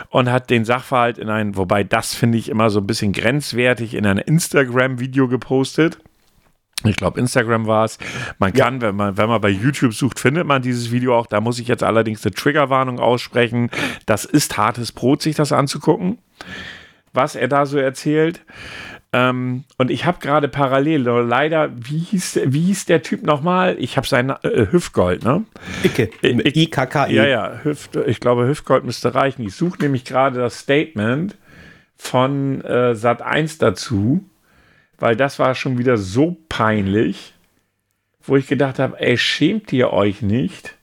und hat den Sachverhalt in ein, wobei das finde ich immer so ein bisschen grenzwertig, in ein Instagram-Video gepostet. Ich glaube, Instagram war es. Man kann, ja. wenn man, wenn man bei YouTube sucht, findet man dieses Video auch. Da muss ich jetzt allerdings eine Triggerwarnung aussprechen. Das ist hartes Brot, sich das anzugucken, was er da so erzählt. Ähm, und ich habe gerade parallel, leider, wie hieß, wie hieß der Typ nochmal? Ich habe sein äh, Hüftgold, ne? Icke. I-K-K-E. Ja, ja, Hüft, ich glaube, Hüftgold müsste reichen. Ich suche nämlich gerade das Statement von äh, Sat 1 dazu, weil das war schon wieder so peinlich. wo ich gedacht habe, ey, schämt ihr euch nicht?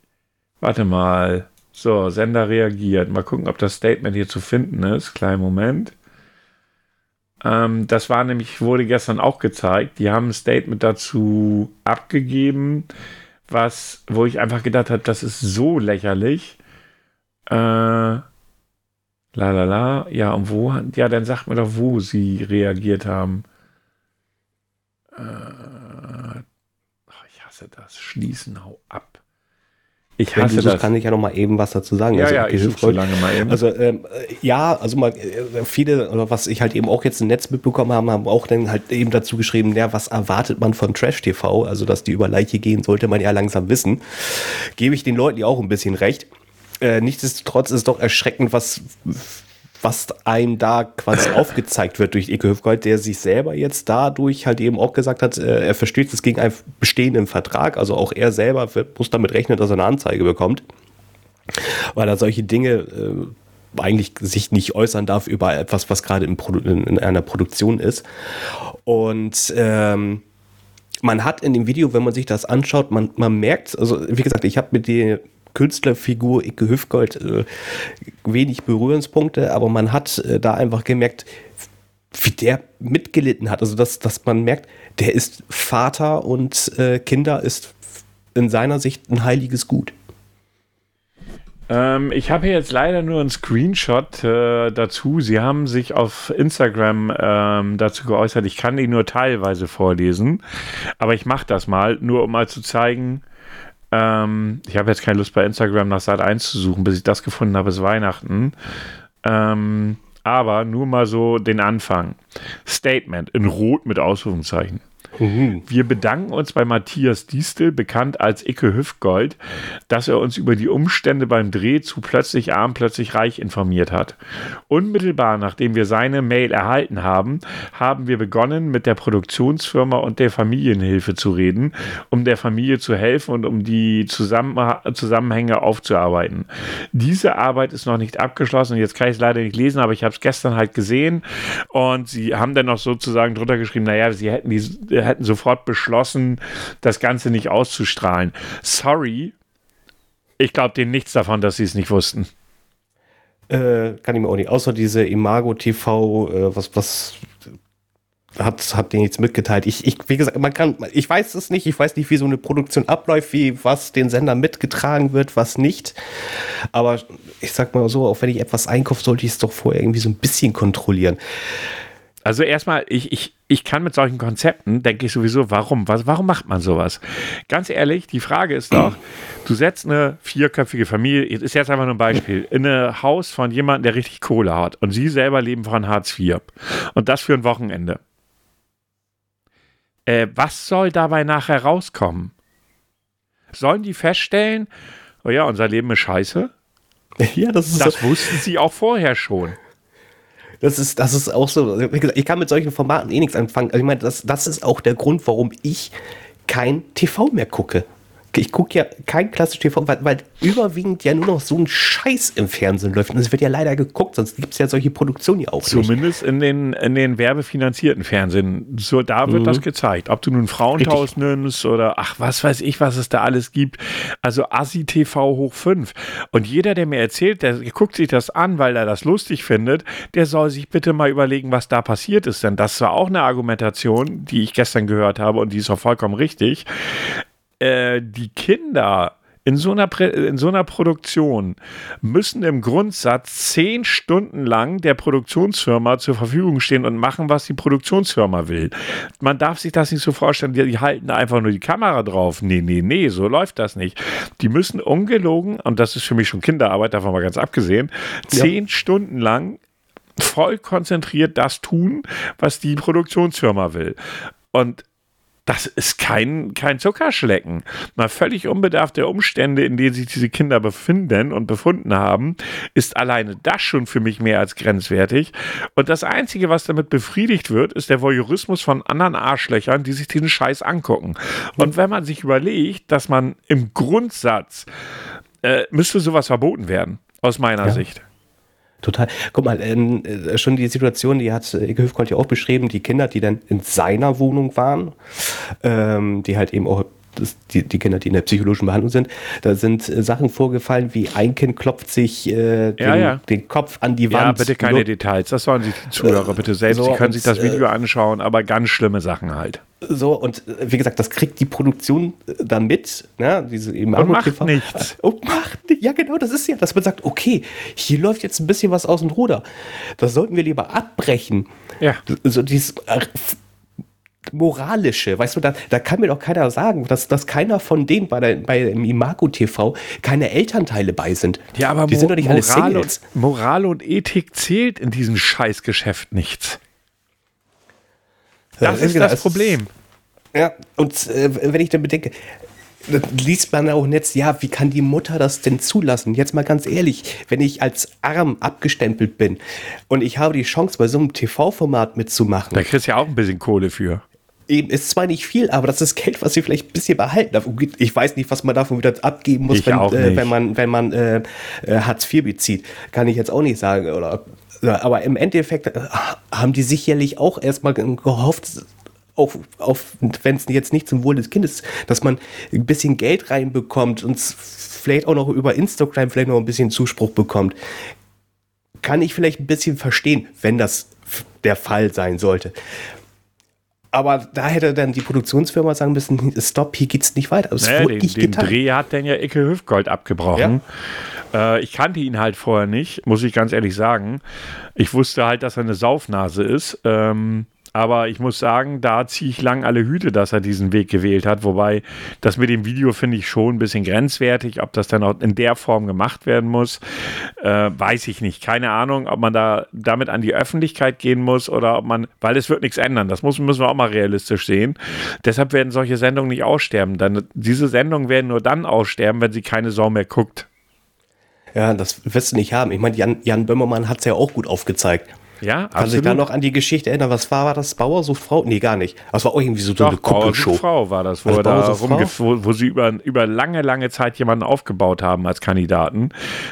Warte mal. So, Sender reagiert. Mal gucken, ob das Statement hier zu finden ist. Kleinen Moment. Ähm, das war nämlich, wurde gestern auch gezeigt. Die haben ein Statement dazu abgegeben, was, wo ich einfach gedacht habe, das ist so lächerlich. Äh, la la la. Ja, und wo? Ja, dann sagt mir doch, wo sie reagiert haben. Äh, ich hasse das. Schließen, hau ab. Ich hasse Wenn du das. kann ich ja noch mal eben was dazu sagen. Ja, also, ja, ich suche so lange mal eben. Also ähm, ja, also mal äh, viele oder was ich halt eben auch jetzt im Netz mitbekommen habe, haben auch dann halt eben dazu geschrieben, ja, was erwartet man von Trash TV? Also dass die über Leiche gehen, sollte man ja langsam wissen. Gebe ich den Leuten ja auch ein bisschen recht. Äh, nichtsdestotrotz ist es doch erschreckend, was was einem da quasi aufgezeigt wird durch Eke Hüfgold, der sich selber jetzt dadurch halt eben auch gesagt hat, äh, er verstößt es gegen einen bestehenden Vertrag. Also auch er selber muss damit rechnen, dass er eine Anzeige bekommt, weil er solche Dinge äh, eigentlich sich nicht äußern darf über etwas, was gerade in, in, in einer Produktion ist. Und ähm, man hat in dem Video, wenn man sich das anschaut, man, man merkt, also wie gesagt, ich habe mit dir Künstlerfigur Icke Hüfgold äh, wenig Berührungspunkte, aber man hat äh, da einfach gemerkt, wie der mitgelitten hat. Also, dass, dass man merkt, der ist Vater und äh, Kinder ist in seiner Sicht ein heiliges Gut. Ähm, ich habe hier jetzt leider nur einen Screenshot äh, dazu. Sie haben sich auf Instagram ähm, dazu geäußert. Ich kann ihn nur teilweise vorlesen, aber ich mache das mal, nur um mal zu zeigen, ähm, ich habe jetzt keine Lust bei Instagram nach Sat 1 zu suchen, bis ich das gefunden habe, ist Weihnachten. Ähm, aber nur mal so den Anfang. Statement in Rot mit Ausrufungszeichen. Mhm. Wir bedanken uns bei Matthias Diestel, bekannt als Icke Hüftgold, dass er uns über die Umstände beim Dreh zu Plötzlich Arm, Plötzlich Reich informiert hat. Unmittelbar nachdem wir seine Mail erhalten haben, haben wir begonnen, mit der Produktionsfirma und der Familienhilfe zu reden, um der Familie zu helfen und um die Zusammenhänge aufzuarbeiten. Diese Arbeit ist noch nicht abgeschlossen. Jetzt kann ich es leider nicht lesen, aber ich habe es gestern halt gesehen und sie haben dann noch sozusagen drunter geschrieben, naja, sie hätten die hätten sofort beschlossen, das Ganze nicht auszustrahlen. Sorry, ich glaube denen nichts davon, dass sie es nicht wussten. Äh, kann ich mir auch nicht. Außer diese Imago TV, äh, was, was hat, hat denen jetzt mitgeteilt. Ich, ich, wie gesagt, man kann, ich weiß es nicht, ich weiß nicht, wie so eine Produktion abläuft, wie was den Sender mitgetragen wird, was nicht. Aber ich sag mal so, auch wenn ich etwas einkaufe, sollte ich es doch vorher irgendwie so ein bisschen kontrollieren. Also erstmal, ich, ich, ich kann mit solchen Konzepten, denke ich sowieso, warum? Was, warum macht man sowas? Ganz ehrlich, die Frage ist doch, du setzt eine vierköpfige Familie, ist jetzt einfach nur ein Beispiel, in ein Haus von jemandem, der richtig Kohle hat und sie selber leben von Hartz IV und das für ein Wochenende. Äh, was soll dabei nachher rauskommen? Sollen die feststellen, oh ja, unser Leben ist scheiße? Ja, das ist Das so. wussten sie auch vorher schon. Das ist, das ist auch so. Ich kann mit solchen Formaten eh nichts anfangen. Also ich meine, das, das ist auch der Grund, warum ich kein TV mehr gucke ich gucke ja kein klassisches TV, weil, weil, überwiegend ja nur noch so ein Scheiß im Fernsehen läuft. Und es wird ja leider geguckt, sonst gibt es ja solche Produktionen ja auch Zumindest nicht. in den, in den werbefinanzierten Fernsehen. So, da wird mhm. das gezeigt. Ob du nun Frauentausch nimmst oder ach, was weiß ich, was es da alles gibt. Also Assi TV hoch 5. Und jeder, der mir erzählt, der guckt sich das an, weil er das lustig findet, der soll sich bitte mal überlegen, was da passiert ist. Denn das war auch eine Argumentation, die ich gestern gehört habe und die ist auch vollkommen richtig. Äh, die Kinder in so, einer in so einer Produktion müssen im Grundsatz zehn Stunden lang der Produktionsfirma zur Verfügung stehen und machen, was die Produktionsfirma will. Man darf sich das nicht so vorstellen, die, die halten einfach nur die Kamera drauf. Nee, nee, nee, so läuft das nicht. Die müssen ungelogen, und das ist für mich schon Kinderarbeit, davon mal ganz abgesehen, zehn ja. Stunden lang voll konzentriert das tun, was die Produktionsfirma will. Und das ist kein, kein Zuckerschlecken. Mal völlig unbedarft der Umstände, in denen sich diese Kinder befinden und befunden haben, ist alleine das schon für mich mehr als grenzwertig. Und das Einzige, was damit befriedigt wird, ist der Voyeurismus von anderen Arschlöchern, die sich diesen Scheiß angucken. Und wenn man sich überlegt, dass man im Grundsatz äh, müsste sowas verboten werden, aus meiner ja. Sicht. Total. Guck mal, äh, schon die Situation, die hat Ike Hüfgold ja auch beschrieben, die Kinder, die dann in seiner Wohnung waren, ähm, die halt eben auch das, die, die Kinder, die in der psychologischen Behandlung sind, da sind äh, Sachen vorgefallen, wie ein Kind klopft sich äh, den, Ja, ja. den Kopf an die Wand. Ja, bitte keine Nur- Details. Das sollen sich die Zuhörer bitte selbst. so, die können sich das und, Video anschauen, aber ganz schlimme Sachen halt. So, und äh, wie gesagt, das kriegt die Produktion äh, dann mit, ne? Diese eben Und macht TV. nichts. Und macht nicht. Ja, genau, das ist ja, dass man sagt, okay, hier läuft jetzt ein bisschen was aus dem Ruder. Das sollten wir lieber abbrechen. Ja. So dieses äh, moralische, weißt du, da, da kann mir doch keiner sagen, dass, dass keiner von denen bei, der, bei dem Imago TV keine Elternteile bei sind. Ja, aber die sind doch nicht alle Moral, Singles. und, Moral und Ethik zählt in diesem Scheißgeschäft nichts. Das Ja, ist genau, das Problem. Ja, und äh, wenn ich dann bedenke, liest man auch Netz, ja, wie kann die Mutter das denn zulassen? Jetzt mal ganz ehrlich, wenn ich als arm abgestempelt bin und ich habe die Chance, bei so einem TV-Format mitzumachen, Da kriegst du ja auch ein bisschen Kohle für. Eben ist zwar nicht viel, aber das ist Geld, was sie vielleicht ein bisschen behalten darf. Ich weiß nicht, was man davon wieder abgeben muss, wenn, auch äh, wenn man, wenn man äh, äh, Hartz IV bezieht. Kann ich jetzt auch nicht sagen. Oder, aber im Endeffekt äh, haben die sicherlich auch erstmal gehofft, auf, auf wenn es jetzt nicht zum Wohl des Kindes, dass man ein bisschen Geld reinbekommt und vielleicht auch noch über Instagram vielleicht noch ein bisschen Zuspruch bekommt. Kann ich vielleicht ein bisschen verstehen, wenn das der Fall sein sollte. Aber da hätte dann die Produktionsfirma sagen müssen, stopp, hier geht's nicht weiter. Es Naja, den, nicht den. Dreh hat dann ja Icke Hüftgold abgebrochen. Äh, ich kannte ihn halt vorher nicht, muss ich ganz ehrlich sagen. Ich wusste halt, dass er eine Saufnase ist. Ähm, aber ich muss sagen, da ziehe ich lang alle Hüte, dass er diesen Weg gewählt hat. Wobei das mit dem Video finde ich schon ein bisschen grenzwertig. Ob das dann auch in der Form gemacht werden muss, äh, weiß ich nicht. Keine Ahnung, ob man da damit an die Öffentlichkeit gehen muss oder ob man, weil es wird nichts ändern. Das muss, müssen wir auch mal realistisch sehen. Deshalb werden solche Sendungen nicht aussterben. Dann, diese Sendungen werden nur dann aussterben, wenn sie keine Sau mehr guckt. Ja, das wirst du nicht haben. Ich meine, Jan, Jan Böhmermann hat es ja auch gut aufgezeigt. Ja, Kann sich da noch an die Geschichte erinnern? Was war, war das? Bauer sucht Frau? Nee, gar nicht. Das war auch irgendwie so eine Doch, Bauer Kuppelshow. sucht Frau war das, wo, Also da Bauer sucht rumge wo, wo sie über, über lange, lange Zeit jemanden aufgebaut haben als Kandidaten.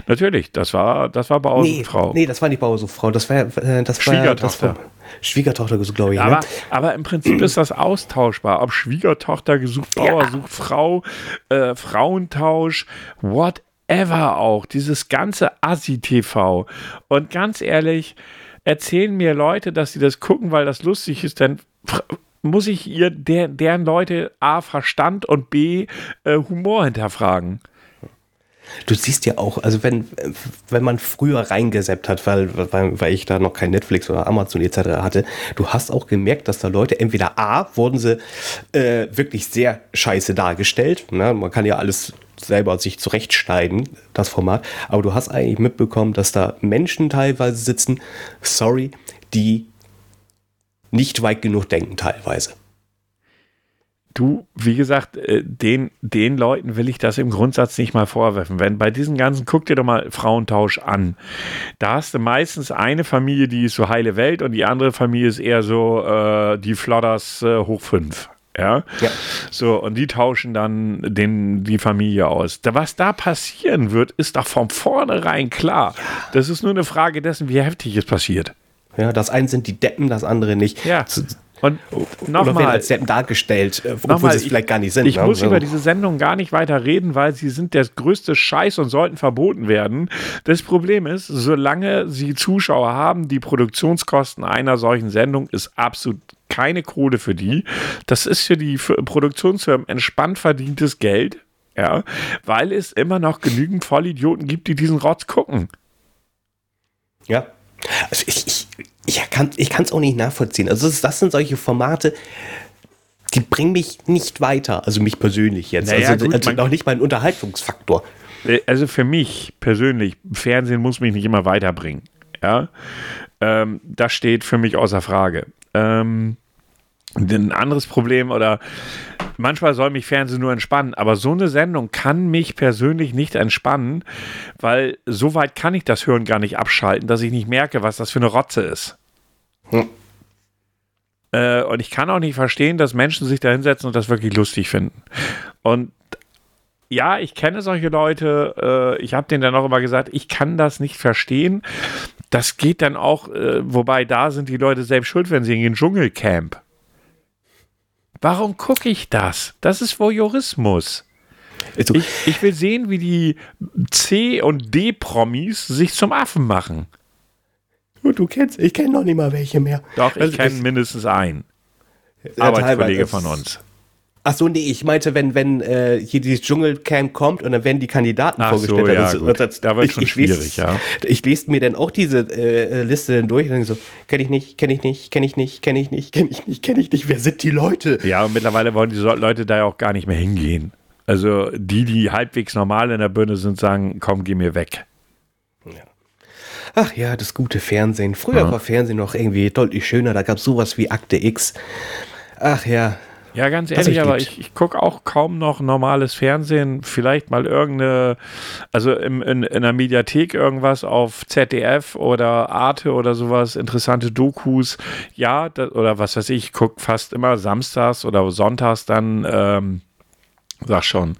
Natürlich, das war, das war Bauer Nee, sucht Frau. nee, das war nicht Bauer sucht Frau. Das war, äh, das war Schwiegertochter. Das war, Schwiegertochter, so glaube ich. Aber, ne? aber im Prinzip ist das austauschbar. Ob Schwiegertochter gesucht, Bauer Ja. sucht Frau, äh, Frauentausch, whatever auch. Dieses ganze Assi-TV. Und ganz ehrlich, erzählen mir Leute, dass sie das gucken, weil das lustig ist, dann muss ich ihr der, deren Leute A, Verstand und B, äh, Humor hinterfragen. Du siehst ja auch, also wenn, wenn man früher reingeseppt hat, weil, weil, weil ich da noch kein Netflix oder Amazon etc. hatte, du hast auch gemerkt, dass da Leute entweder A, wurden sie äh, wirklich sehr scheiße dargestellt, ne? man kann ja alles selber sich zurechtschneiden, das Format, aber du hast eigentlich mitbekommen, dass da Menschen teilweise sitzen, sorry, die nicht weit genug denken teilweise. Du, wie gesagt, äh, den, den Leuten will ich das im Grundsatz nicht mal vorwerfen. Wenn bei diesen ganzen, guck dir doch mal Frauentausch an. Da hast du meistens eine Familie, die ist so heile Welt und die andere Familie ist eher so äh, die Flodders äh, hoch fünf. Ja? Ja. So, und die tauschen dann den, die Familie aus. Da, was da passieren wird, ist doch von vornherein klar. Das ist nur eine Frage dessen, wie heftig es passiert. Ja, das eine sind die Deppen, das andere nicht. Ja. Und werden nochmal, als Deppen dargestellt, äh, obwohl sie es ich- vielleicht gar nicht sind. Ich ne? muss Also- über diese Sendung gar nicht weiter reden, weil sie sind der größte Scheiß und sollten verboten werden. Das Problem ist, solange sie Zuschauer haben, die Produktionskosten einer solchen Sendung ist absolut keine Kohle für die. Das ist für die für Produktionsfirmen entspannt verdientes Geld. Ja, weil es immer noch genügend Vollidioten gibt, die diesen Rotz gucken. Ja. Also ich, ich, ich kann es auch nicht nachvollziehen. Also das, das sind solche Formate, die bringen mich nicht weiter. Also mich persönlich jetzt. Naja, also gut, also noch nicht mal ein Unterhaltungsfaktor. Äh, Also für mich persönlich, Fernsehen muss mich nicht immer weiterbringen. Ja, ähm, das steht für mich außer Frage. Ähm, ein anderes Problem oder manchmal soll mich Fernsehen nur entspannen, aber so eine Sendung kann mich persönlich nicht entspannen, weil so weit kann ich das Hören gar nicht abschalten, dass ich nicht merke, was das für eine Rotze ist. Hm. Äh, und ich kann auch nicht verstehen, dass Menschen sich da hinsetzen und das wirklich lustig finden. Und ja, ich kenne solche Leute. Äh, ich habe denen dann auch immer gesagt, ich kann das nicht verstehen. Das geht dann auch, äh, wobei da sind die Leute selbst schuld, wenn sie in den Dschungelcamp. Warum gucke ich das? Das ist Voyeurismus. Also, Ich, ich will sehen, wie die C- und D-Promis sich zum Affen machen. du, du kennst, ich kenne noch nicht mal welche mehr. Doch, ich Also, kenne mindestens einen. Ja, Arbeitskollege von uns. Ach so, nee, ich meinte, wenn, wenn äh, hier dieses Dschungelcamp kommt und dann werden die Kandidaten Ach so, vorgestellt. ja, Also, gut. das- Da wird ich- schon ich lese- schwierig, ja. Ich lese mir dann auch diese äh, Liste dann durch und denke so, kenne ich nicht, kenne ich nicht, kenne ich nicht, kenne ich nicht, kenne ich nicht, kenne ich nicht. Wer sind die Leute? Ja, und mittlerweile wollen die so- Leute da ja auch gar nicht mehr hingehen. Also die, die halbwegs normal in der Birne sind, sagen, komm, geh mir weg. Ach ja, das gute Fernsehen. Früher war Fernsehen noch irgendwie deutlich schöner. Da gab es sowas wie Akte X. Ach ja. Ja, ganz ehrlich, ich aber ich, ich gucke auch kaum noch normales Fernsehen. Vielleicht mal irgendeine, also im, in, in der Mediathek irgendwas auf ZDF oder Arte oder sowas, interessante Dokus. Ja, da, oder was weiß ich, gucke fast immer samstags oder sonntags dann, ähm, sag schon,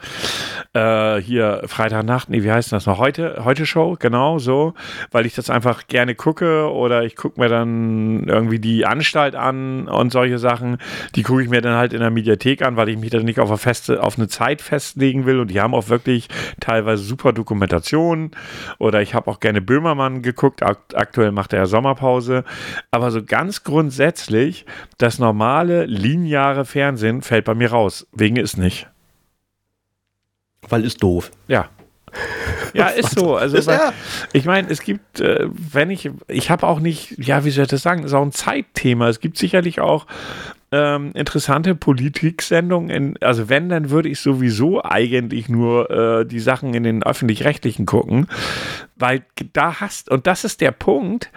äh, hier Freitagnacht, nee, wie heißt das noch? Heute, heute Show, genau so, weil ich das einfach gerne gucke oder ich gucke mir dann irgendwie die Anstalt an und solche Sachen. Die gucke ich mir dann halt in der Mediathek an, weil ich mich dann nicht auf eine, feste, auf eine Zeit festlegen will und die haben auch wirklich teilweise super Dokumentationen oder ich habe auch gerne Böhmermann geguckt, Akt, aktuell macht er ja Sommerpause, aber so ganz grundsätzlich, das normale lineare Fernsehen fällt bei mir raus, wegen ist nicht. Weil ist doof. Ja. Ja, ist so. Also, Ist weil, ja. ich meine, es gibt, äh, wenn ich, ich habe auch nicht, ja, wie soll ich das sagen, ist auch ein Zeitthema. Es gibt sicherlich auch ähm, interessante Politiksendungen. In, also, wenn, dann würde ich sowieso eigentlich nur äh, die Sachen in den Öffentlich-Rechtlichen gucken, weil da hast, und das ist der Punkt,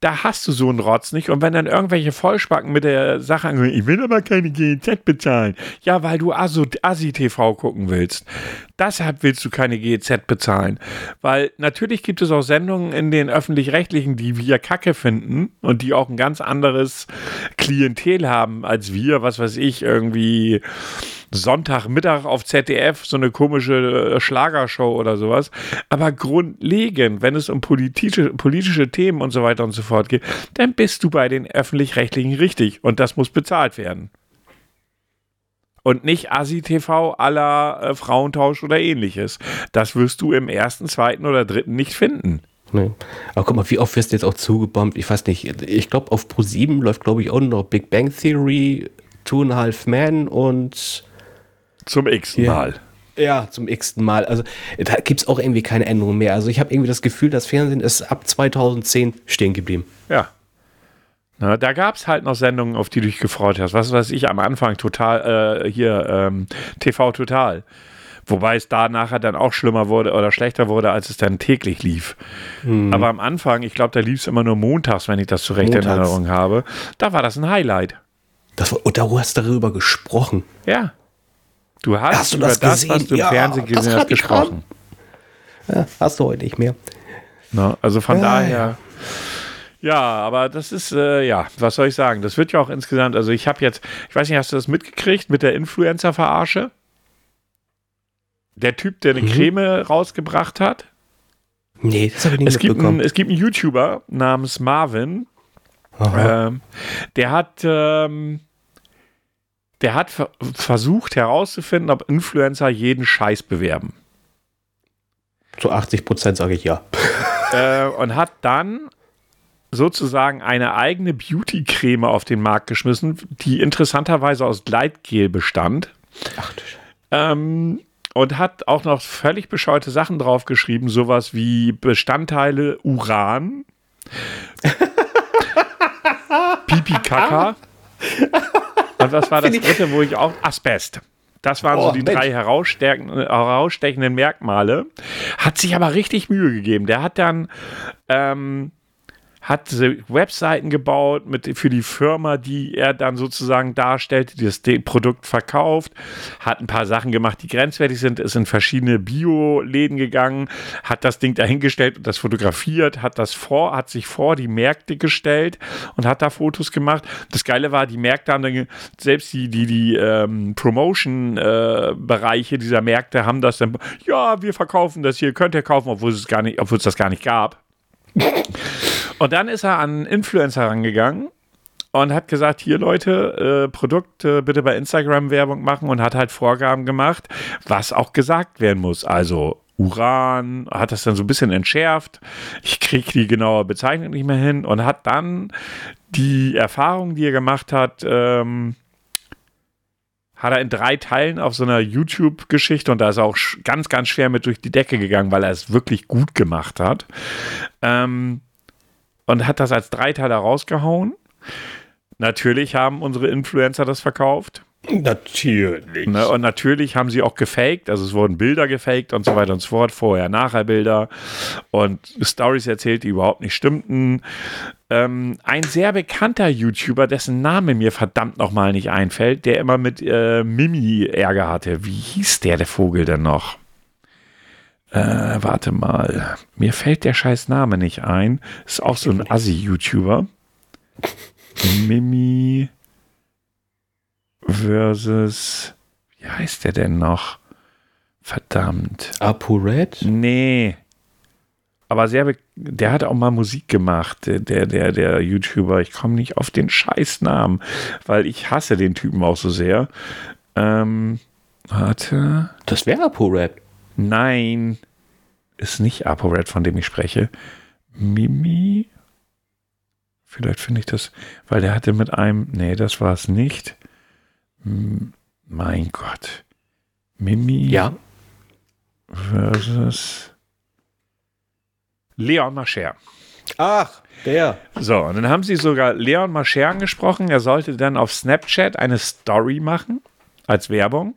da hast du so einen Rotz nicht. Und wenn dann irgendwelche Vollspacken mit der Sache angehen, ich will aber keine GEZ bezahlen. Ja, weil du Asi-TV gucken willst. Deshalb willst du keine GEZ bezahlen. Weil natürlich gibt es auch Sendungen in den Öffentlich-Rechtlichen, die wir kacke finden und die auch ein ganz anderes Klientel haben als wir, was weiß ich, irgendwie Sonntagmittag auf ZDF, so eine komische äh, Schlagershow oder sowas. Aber grundlegend, wenn es um politische, politische Themen und so weiter und so fort geht, dann bist du bei den öffentlich-rechtlichen richtig und das muss bezahlt werden. Und nicht Asi-TV aller äh, Frauentausch oder ähnliches. Das wirst du im ersten, zweiten oder dritten nicht finden. Nee. Aber guck mal, wie oft wirst du jetzt auch zugebombt? Ich weiß nicht. Ich glaube, auf Pro7 läuft, glaube ich, auch noch Big Bang Theory, Two and a Half Men und Zum x Ja. Mal. ja, zum x-ten Mal. Also da gibt es auch irgendwie keine Änderung mehr. Also ich habe irgendwie das Gefühl, das Fernsehen ist ab 2010 stehen geblieben. Ja. Na, da gab es halt noch Sendungen, auf die du dich gefreut hast. Was weiß ich, am Anfang total, äh, hier, ähm, TV Total. Wobei es da nachher dann auch schlimmer wurde oder schlechter wurde, als es dann täglich lief. Aber am Anfang, ich glaube, da lief es immer nur montags, wenn ich das zu Recht in. Erinnerung habe. Da war das ein Highlight. Das war, und du hast darüber gesprochen. Ja. Du hast, Hast du über das das, was du im Ja, Fernsehen gesehen hast, gesprochen. Ja, hast du heute nicht mehr. Ne? Also von Ja, daher. Ja. aber das ist, äh, ja, was soll ich sagen? Das wird ja auch insgesamt, also ich habe jetzt, ich weiß nicht, hast du das mitgekriegt mit der Influencer-Verarsche? Der Typ, der eine Mhm. Creme rausgebracht hat. Nee, das habe ich nicht Es gibt, einen, es gibt einen YouTuber namens Marvin, ähm, der hat, ähm, der hat ver versucht herauszufinden, ob Influencer jeden Scheiß bewerben. Zu 80 Prozent sage ich ja. äh, und hat dann sozusagen eine eigene Beauty-Creme auf den Markt geschmissen, die interessanterweise aus Gleitgel bestand. Ach du Scheiße. Ähm, und hat auch noch völlig bescheuerte Sachen draufgeschrieben, sowas wie Bestandteile Uran, Pipi Kaka. Und was war das dritte, wo ich auch Asbest. Das waren so Oh, die Mensch. drei herausstechen- herausstechenden Merkmale. Hat sich aber richtig Mühe gegeben. Der hat dann ähm, hat Webseiten gebaut mit, für die Firma, die er dann sozusagen darstellte, die das Produkt verkauft, hat ein paar Sachen gemacht, die grenzwertig sind, ist in verschiedene Bio-Läden gegangen, hat das Ding dahingestellt und das fotografiert, hat das vor, hat sich vor die Märkte gestellt und hat da Fotos gemacht. Das Geile war, die Märkte haben dann, selbst die, die, die ähm, Promotion-Bereiche dieser Märkte haben das dann, ja, wir verkaufen das hier, könnt ihr kaufen, obwohl es gar nicht, obwohl es das gar nicht gab. Und dann ist er an Influencer rangegangen und hat gesagt, hier Leute, äh, Produkte bitte bei Instagram Werbung machen und hat halt Vorgaben gemacht, was auch gesagt werden muss. Also Uran, hat das dann so ein bisschen entschärft. Ich kriege die genaue Bezeichnung nicht mehr hin und hat dann die Erfahrung, die er gemacht hat, ähm, hat er in drei Teilen auf so einer YouTube-Geschichte und da ist er auch ganz, ganz schwer mit durch die Decke gegangen, weil er es wirklich gut gemacht hat. Ähm, und hat das als Dreiteiler rausgehauen. Natürlich haben unsere Influencer das verkauft. Natürlich. Ne, und natürlich haben sie auch gefaked, also es wurden Bilder gefaked und so weiter und so fort, vorher, nachher Bilder und Stories erzählt, die überhaupt nicht stimmten. Ähm, ein sehr bekannter YouTuber, dessen Name mir verdammt nochmal nicht einfällt, der immer mit äh, Mimi Ärger hatte. Wie hieß der, der Vogel denn noch? Äh, warte mal. Mir fällt der scheiß Name nicht ein. Ist auch so ein Assi-YouTuber. Mimi versus, wie heißt der denn noch? Verdammt. ApoRed? Nee. Aber sehr, der hat auch mal Musik gemacht, der, der, der YouTuber. Ich komme nicht auf den Scheißnamen, weil ich hasse den Typen auch so sehr. Ähm, warte. Das wäre ApoRed. Nein. Ist nicht ApoRed, von dem ich spreche. Mimi? Vielleicht finde ich das, weil der hatte mit einem, nee, das war es nicht. Mein Gott. Mimi ja. versus Leon Mascher. Ach, der. So, und dann haben sie sogar Leon Mascher angesprochen. Er sollte dann auf Snapchat eine Story machen als Werbung.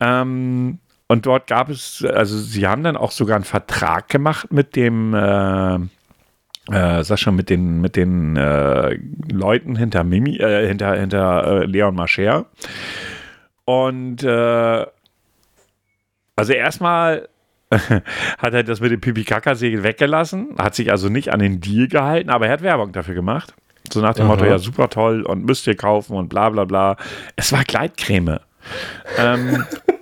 Ähm, und dort gab es, also sie haben dann auch sogar einen Vertrag gemacht mit dem äh, äh, sag schon, mit den, mit den äh, Leuten hinter Mimi, äh, hinter, hinter äh, Leon Mascher. Und äh, also erstmal hat er das mit dem Pipi-Kaka-Segel weggelassen, hat sich also nicht an den Deal gehalten, aber er hat Werbung dafür gemacht. So nach dem Aha. Motto, ja, super toll und müsst ihr kaufen und bla bla bla. Es war Gleitcreme. ähm,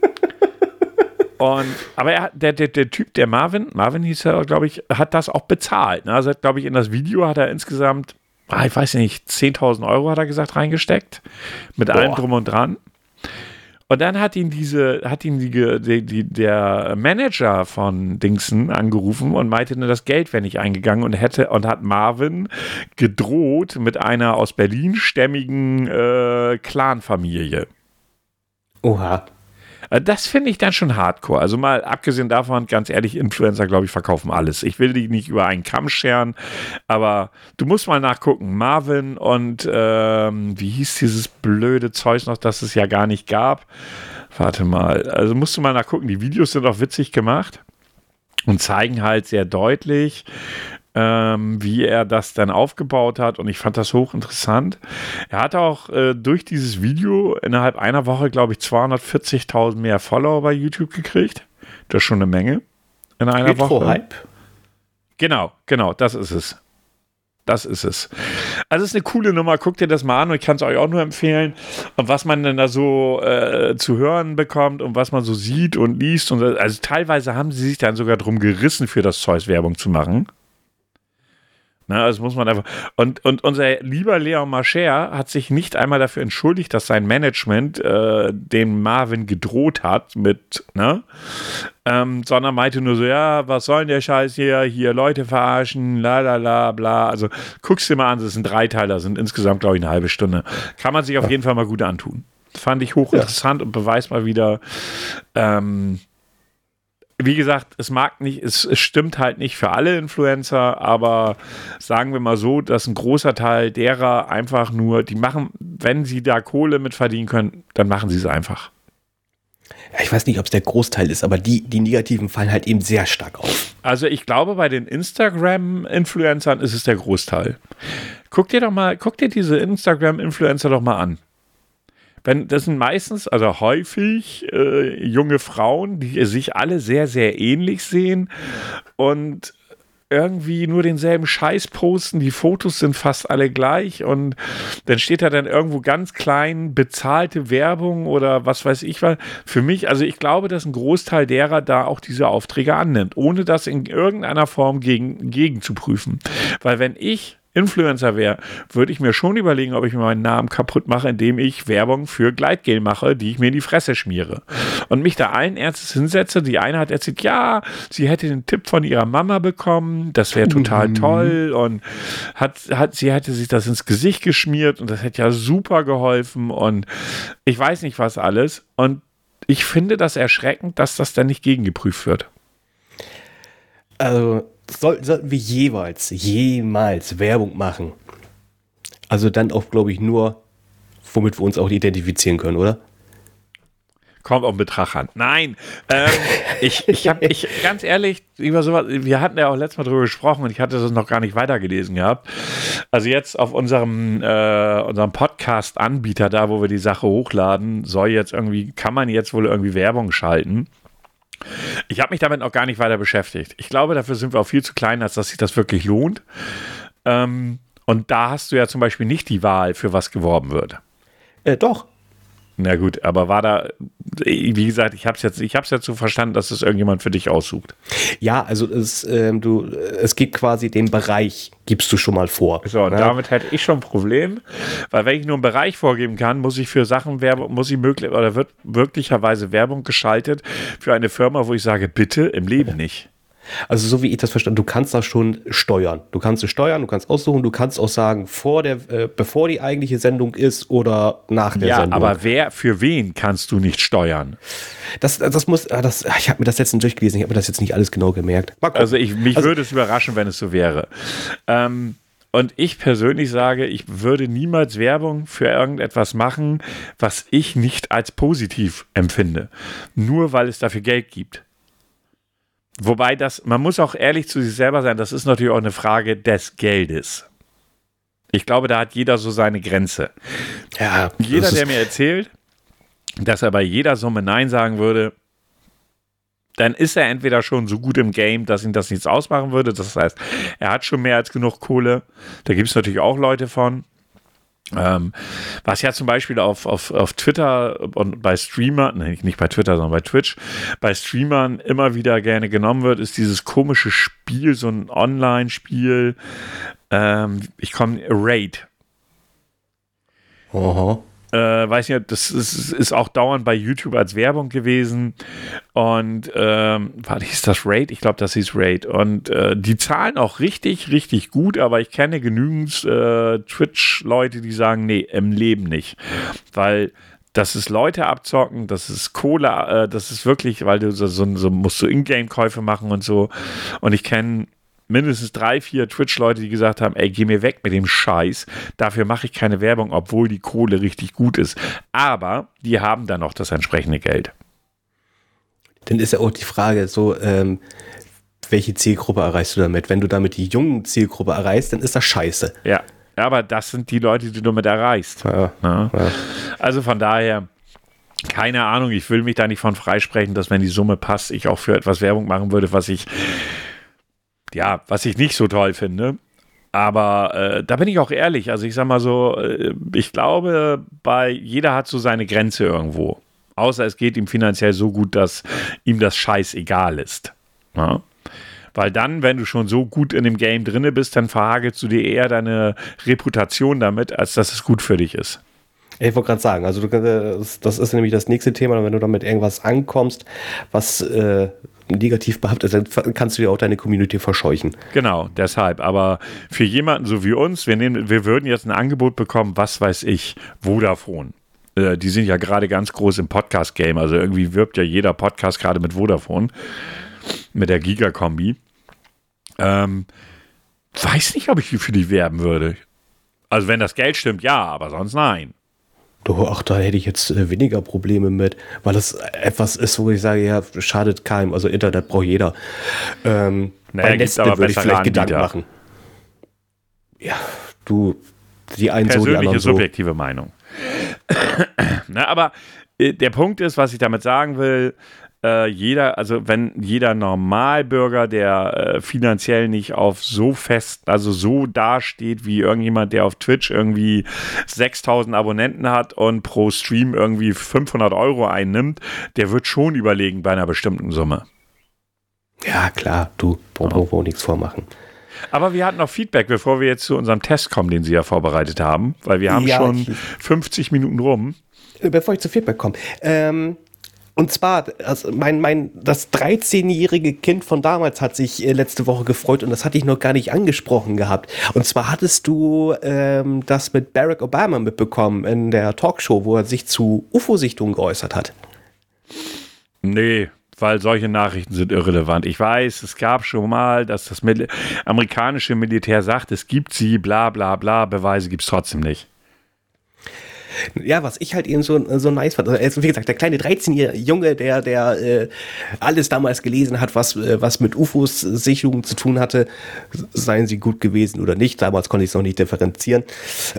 und, aber er, der, der, der Typ, der Marvin, Marvin hieß er, glaube ich, hat das auch bezahlt. Ne? Also, glaube ich, in das Video hat er insgesamt, ah, ich weiß nicht, 10.000 Euro hat er gesagt, reingesteckt. Mit Boah. allem drum und dran. Und dann hat ihn diese, hat ihn die, die, die, der Manager von Dingsen angerufen und meinte, das Geld wäre nicht eingegangen und hätte und hat Marvin gedroht mit einer aus Berlin stämmigen äh, Clanfamilie. Oha. Äh, das finde ich dann schon hardcore. Also mal abgesehen davon, ganz ehrlich, Influencer, glaube ich, verkaufen alles. Ich will die nicht über einen Kamm scheren, aber du musst mal nachgucken. Marvin und ähm, wie hieß dieses blöde Zeug noch, das es ja gar nicht gab. Warte mal. Also musst du mal nachgucken. Die Videos sind auch witzig gemacht und zeigen halt sehr deutlich, ähm, wie er das dann aufgebaut hat. Und ich fand das hochinteressant. Er hat auch äh, durch dieses Video innerhalb einer Woche, glaube ich, 240.000 mehr Follower bei YouTube gekriegt. Das ist schon eine Menge in einer Retro Woche. Hype. Genau, genau, das ist es. Das ist es. Also es ist eine coole Nummer. Guckt ihr das mal an und ich kann es euch auch nur empfehlen. Und was man denn da so äh, zu hören bekommt und was man so sieht und liest. Und, also teilweise haben sie sich dann sogar drum gerissen, für das Zeus Werbung zu machen. Ne, also muss man einfach. Und, und unser lieber Leon Marcher hat sich nicht einmal dafür entschuldigt, dass sein Management äh, dem Marvin gedroht hat mit, ne? Ähm, sondern meinte nur so, ja, was soll denn der Scheiß hier, hier Leute verarschen, la la la bla. Also guck's dir mal an, das sind drei Teile, sind insgesamt, glaube ich, eine halbe Stunde. Kann man sich auf jeden Fall mal gut antun. Fand ich hochinteressant ja. und beweist mal wieder, ähm, wie gesagt, es mag nicht, es, es, stimmt halt nicht für alle Influencer, aber sagen wir mal so, dass ein großer Teil derer einfach nur, die machen, wenn sie da Kohle mit verdienen können, dann machen sie es einfach. Ja, ich weiß nicht, ob es der Großteil ist, aber die, die negativen fallen halt eben sehr stark auf. Also ich glaube, bei den Instagram-Influencern ist es der Großteil. Guck dir doch mal, guck dir diese Instagram-Influencer doch mal an wenn das sind meistens, also häufig äh, junge Frauen, die sich alle sehr, sehr ähnlich sehen und irgendwie nur denselben Scheiß posten. Die Fotos sind fast alle gleich und dann steht da dann irgendwo ganz klein bezahlte Werbung oder was weiß ich was. Für mich, also ich glaube, dass ein Großteil derer da auch diese Aufträge annimmt, ohne das in irgendeiner Form gegen, gegen zu prüfen. Weil wenn ich Influencer wäre, würde ich mir schon überlegen, ob ich mir meinen Namen kaputt mache, indem ich Werbung für Gleitgel mache, die ich mir in die Fresse schmiere. Und mich da allen Ernstes hinsetze. Die eine hat erzählt, ja, sie hätte den Tipp von ihrer Mama bekommen, das wäre total mhm. toll und hat, hat, sie hätte sich das ins Gesicht geschmiert und das hätte ja super geholfen und ich weiß nicht was alles. Und ich finde das erschreckend, dass das dann nicht gegengeprüft wird. Also soll, sollten wir jeweils, jemals Werbung machen. Also dann auch, glaube ich, nur, womit wir uns auch identifizieren können, oder? Kommt auf den an. Nein, ähm, ich, ich habe, ich, ganz ehrlich, über sowas, wir hatten ja auch letztes Mal drüber gesprochen und ich hatte das noch gar nicht weitergelesen gehabt. Also jetzt auf unserem, äh, unserem Podcast-Anbieter, da wo wir die Sache hochladen, soll jetzt irgendwie, kann man jetzt wohl irgendwie Werbung schalten. Ich habe mich damit noch gar nicht weiter beschäftigt. Ich glaube, dafür sind wir auch viel zu klein, als dass sich das wirklich lohnt. Ähm, und da hast du ja zum Beispiel nicht die Wahl, für was geworben wird. Äh, doch. Na gut, aber war da, wie gesagt, ich habe es jetzt, ich habe es jetzt so verstanden, dass es irgendjemand für dich aussucht. Ja, also es, ähm, du, es gibt quasi den Bereich, gibst du schon mal vor. So, und ja. damit hätte ich schon ein Problem, weil wenn ich nur einen Bereich vorgeben kann, muss ich für Sachen Werbung, muss ich möglich oder wird möglicherweise Werbung geschaltet für eine Firma, wo ich sage, bitte im Leben nicht. Also so wie ich das verstanden, du kannst das schon steuern. Du kannst es steuern, du kannst aussuchen, du kannst auch sagen, vor der, äh, bevor die eigentliche Sendung ist oder nach der ja, Sendung. Ja, aber wer für wen kannst du nicht steuern? Das, das muss, ah, das, ich habe mir das letztens durchgelesen, ich habe mir das jetzt nicht alles genau gemerkt. Also ich, mich also, würde es überraschen, wenn es so wäre. Ähm, und ich persönlich sage, ich würde niemals Werbung für irgendetwas machen, was ich nicht als positiv empfinde. Nur weil es dafür Geld gibt. Wobei das, man muss auch ehrlich zu sich selber sein, das ist natürlich auch eine Frage des Geldes. Ich glaube, da hat jeder so seine Grenze. Ja, jeder, der mir erzählt, dass er bei jeder Summe Nein sagen würde, dann ist er entweder schon so gut im Game, dass ihn das nichts ausmachen würde. Das heißt, er hat schon mehr als genug Kohle. Da gibt es natürlich auch Leute von. Ähm, was ja zum Beispiel auf, auf, auf Twitter und bei Streamern, nee, nicht bei Twitter, sondern bei Twitch, bei Streamern immer wieder gerne genommen wird, ist dieses komische Spiel, so ein Online-Spiel. Ähm, ich komme, Raid. Aha äh, weiß nicht, das ist, ist, auch dauernd bei YouTube als Werbung gewesen. Und ähm, warte, hieß das Raid? Ich glaube, das hieß Raid. Und äh, die zahlen auch richtig, richtig gut, aber ich kenne genügend äh, Twitch-Leute, die sagen, nee, im Leben nicht. Weil das ist Leute abzocken, das ist Kohle, äh, das ist wirklich, weil du so, so, so musst du Ingame-Käufe machen und so. Und ich kenne mindestens drei, vier Twitch-Leute, die gesagt haben, ey, geh mir weg mit dem Scheiß. Dafür mache ich keine Werbung, obwohl die Kohle richtig gut ist. Aber die haben dann noch das entsprechende Geld. Dann ist ja auch die Frage so, ähm, welche Zielgruppe erreichst du damit? Wenn du damit die jungen Zielgruppe erreichst, dann ist das scheiße. Ja, aber das sind die Leute, die du damit erreichst. Ja, ja. Also von daher, keine Ahnung, ich will mich da nicht von freisprechen, dass wenn die Summe passt, ich auch für etwas Werbung machen würde, was ich ja, was ich nicht so toll finde. Aber äh, da bin ich auch ehrlich. Also ich sag mal so, äh, ich glaube, bei jeder hat so seine Grenze irgendwo. Außer es geht ihm finanziell so gut, dass ihm das Scheiß egal ist. Ja? Weil dann, wenn du schon so gut in dem Game drinne bist, dann verhagelst du dir eher deine Reputation damit, als dass es gut für dich ist. Ich wollte gerade sagen, also du, das ist nämlich das nächste Thema, wenn du damit irgendwas ankommst, was äh, negativ behaftet dann kannst du ja auch deine Community verscheuchen. Genau, deshalb. Aber für jemanden so wie uns, wir, nehmen, wir würden jetzt ein Angebot bekommen, was weiß ich, Vodafone. Äh, die sind ja gerade ganz groß im Podcast-Game. Also irgendwie wirbt ja jeder Podcast gerade mit Vodafone, mit der Giga-Kombi. Ähm, weiß nicht, ob ich für die werben würde. Also wenn das Geld stimmt, ja, aber sonst nein. Doch, ach, da hätte ich jetzt äh, weniger Probleme mit, weil das etwas ist, wo ich sage, ja, schadet keinem. Also Internet braucht jeder. Ähm, naja, bei Netzte würde ich vielleicht Gedanken machen. Ja, du, die einen Persönliche, so, die anderen so. subjektive Meinung. Na, aber äh, der Punkt ist, was ich damit sagen will, äh, jeder, also wenn jeder Normalbürger, der äh, finanziell nicht auf so fest, also so dasteht wie irgendjemand, der auf Twitch irgendwie 6000 Abonnenten hat und pro Stream irgendwie 500 Euro einnimmt, der wird schon überlegen bei einer bestimmten Summe. Ja, klar, du, brauchst ja. nichts vormachen. Aber wir hatten noch Feedback, bevor wir jetzt zu unserem Test kommen, den Sie ja vorbereitet haben, weil wir haben ja, schon 50 Minuten rum. Bevor ich zu Feedback komme. Ähm, und zwar, also mein, mein, das 13-jährige Kind von damals hat sich äh, letzte Woche gefreut und das hatte ich noch gar nicht angesprochen gehabt. Und zwar hattest du ähm, das mit Barack Obama mitbekommen in der Talkshow, wo er sich zu UFO-Sichtungen geäußert hat. Nee, weil solche Nachrichten sind irrelevant. Ich weiß, es gab schon mal, dass das Mil amerikanische Militär sagt, es gibt sie, bla bla bla, Beweise gibt es trotzdem nicht. Ja, was ich halt eben so, so nice fand, also wie gesagt, der kleine 13-jährige Junge, der, der äh, alles damals gelesen hat, was, äh, was mit UFOs Sicherungen zu tun hatte, seien sie gut gewesen oder nicht, damals konnte ich es noch nicht differenzieren,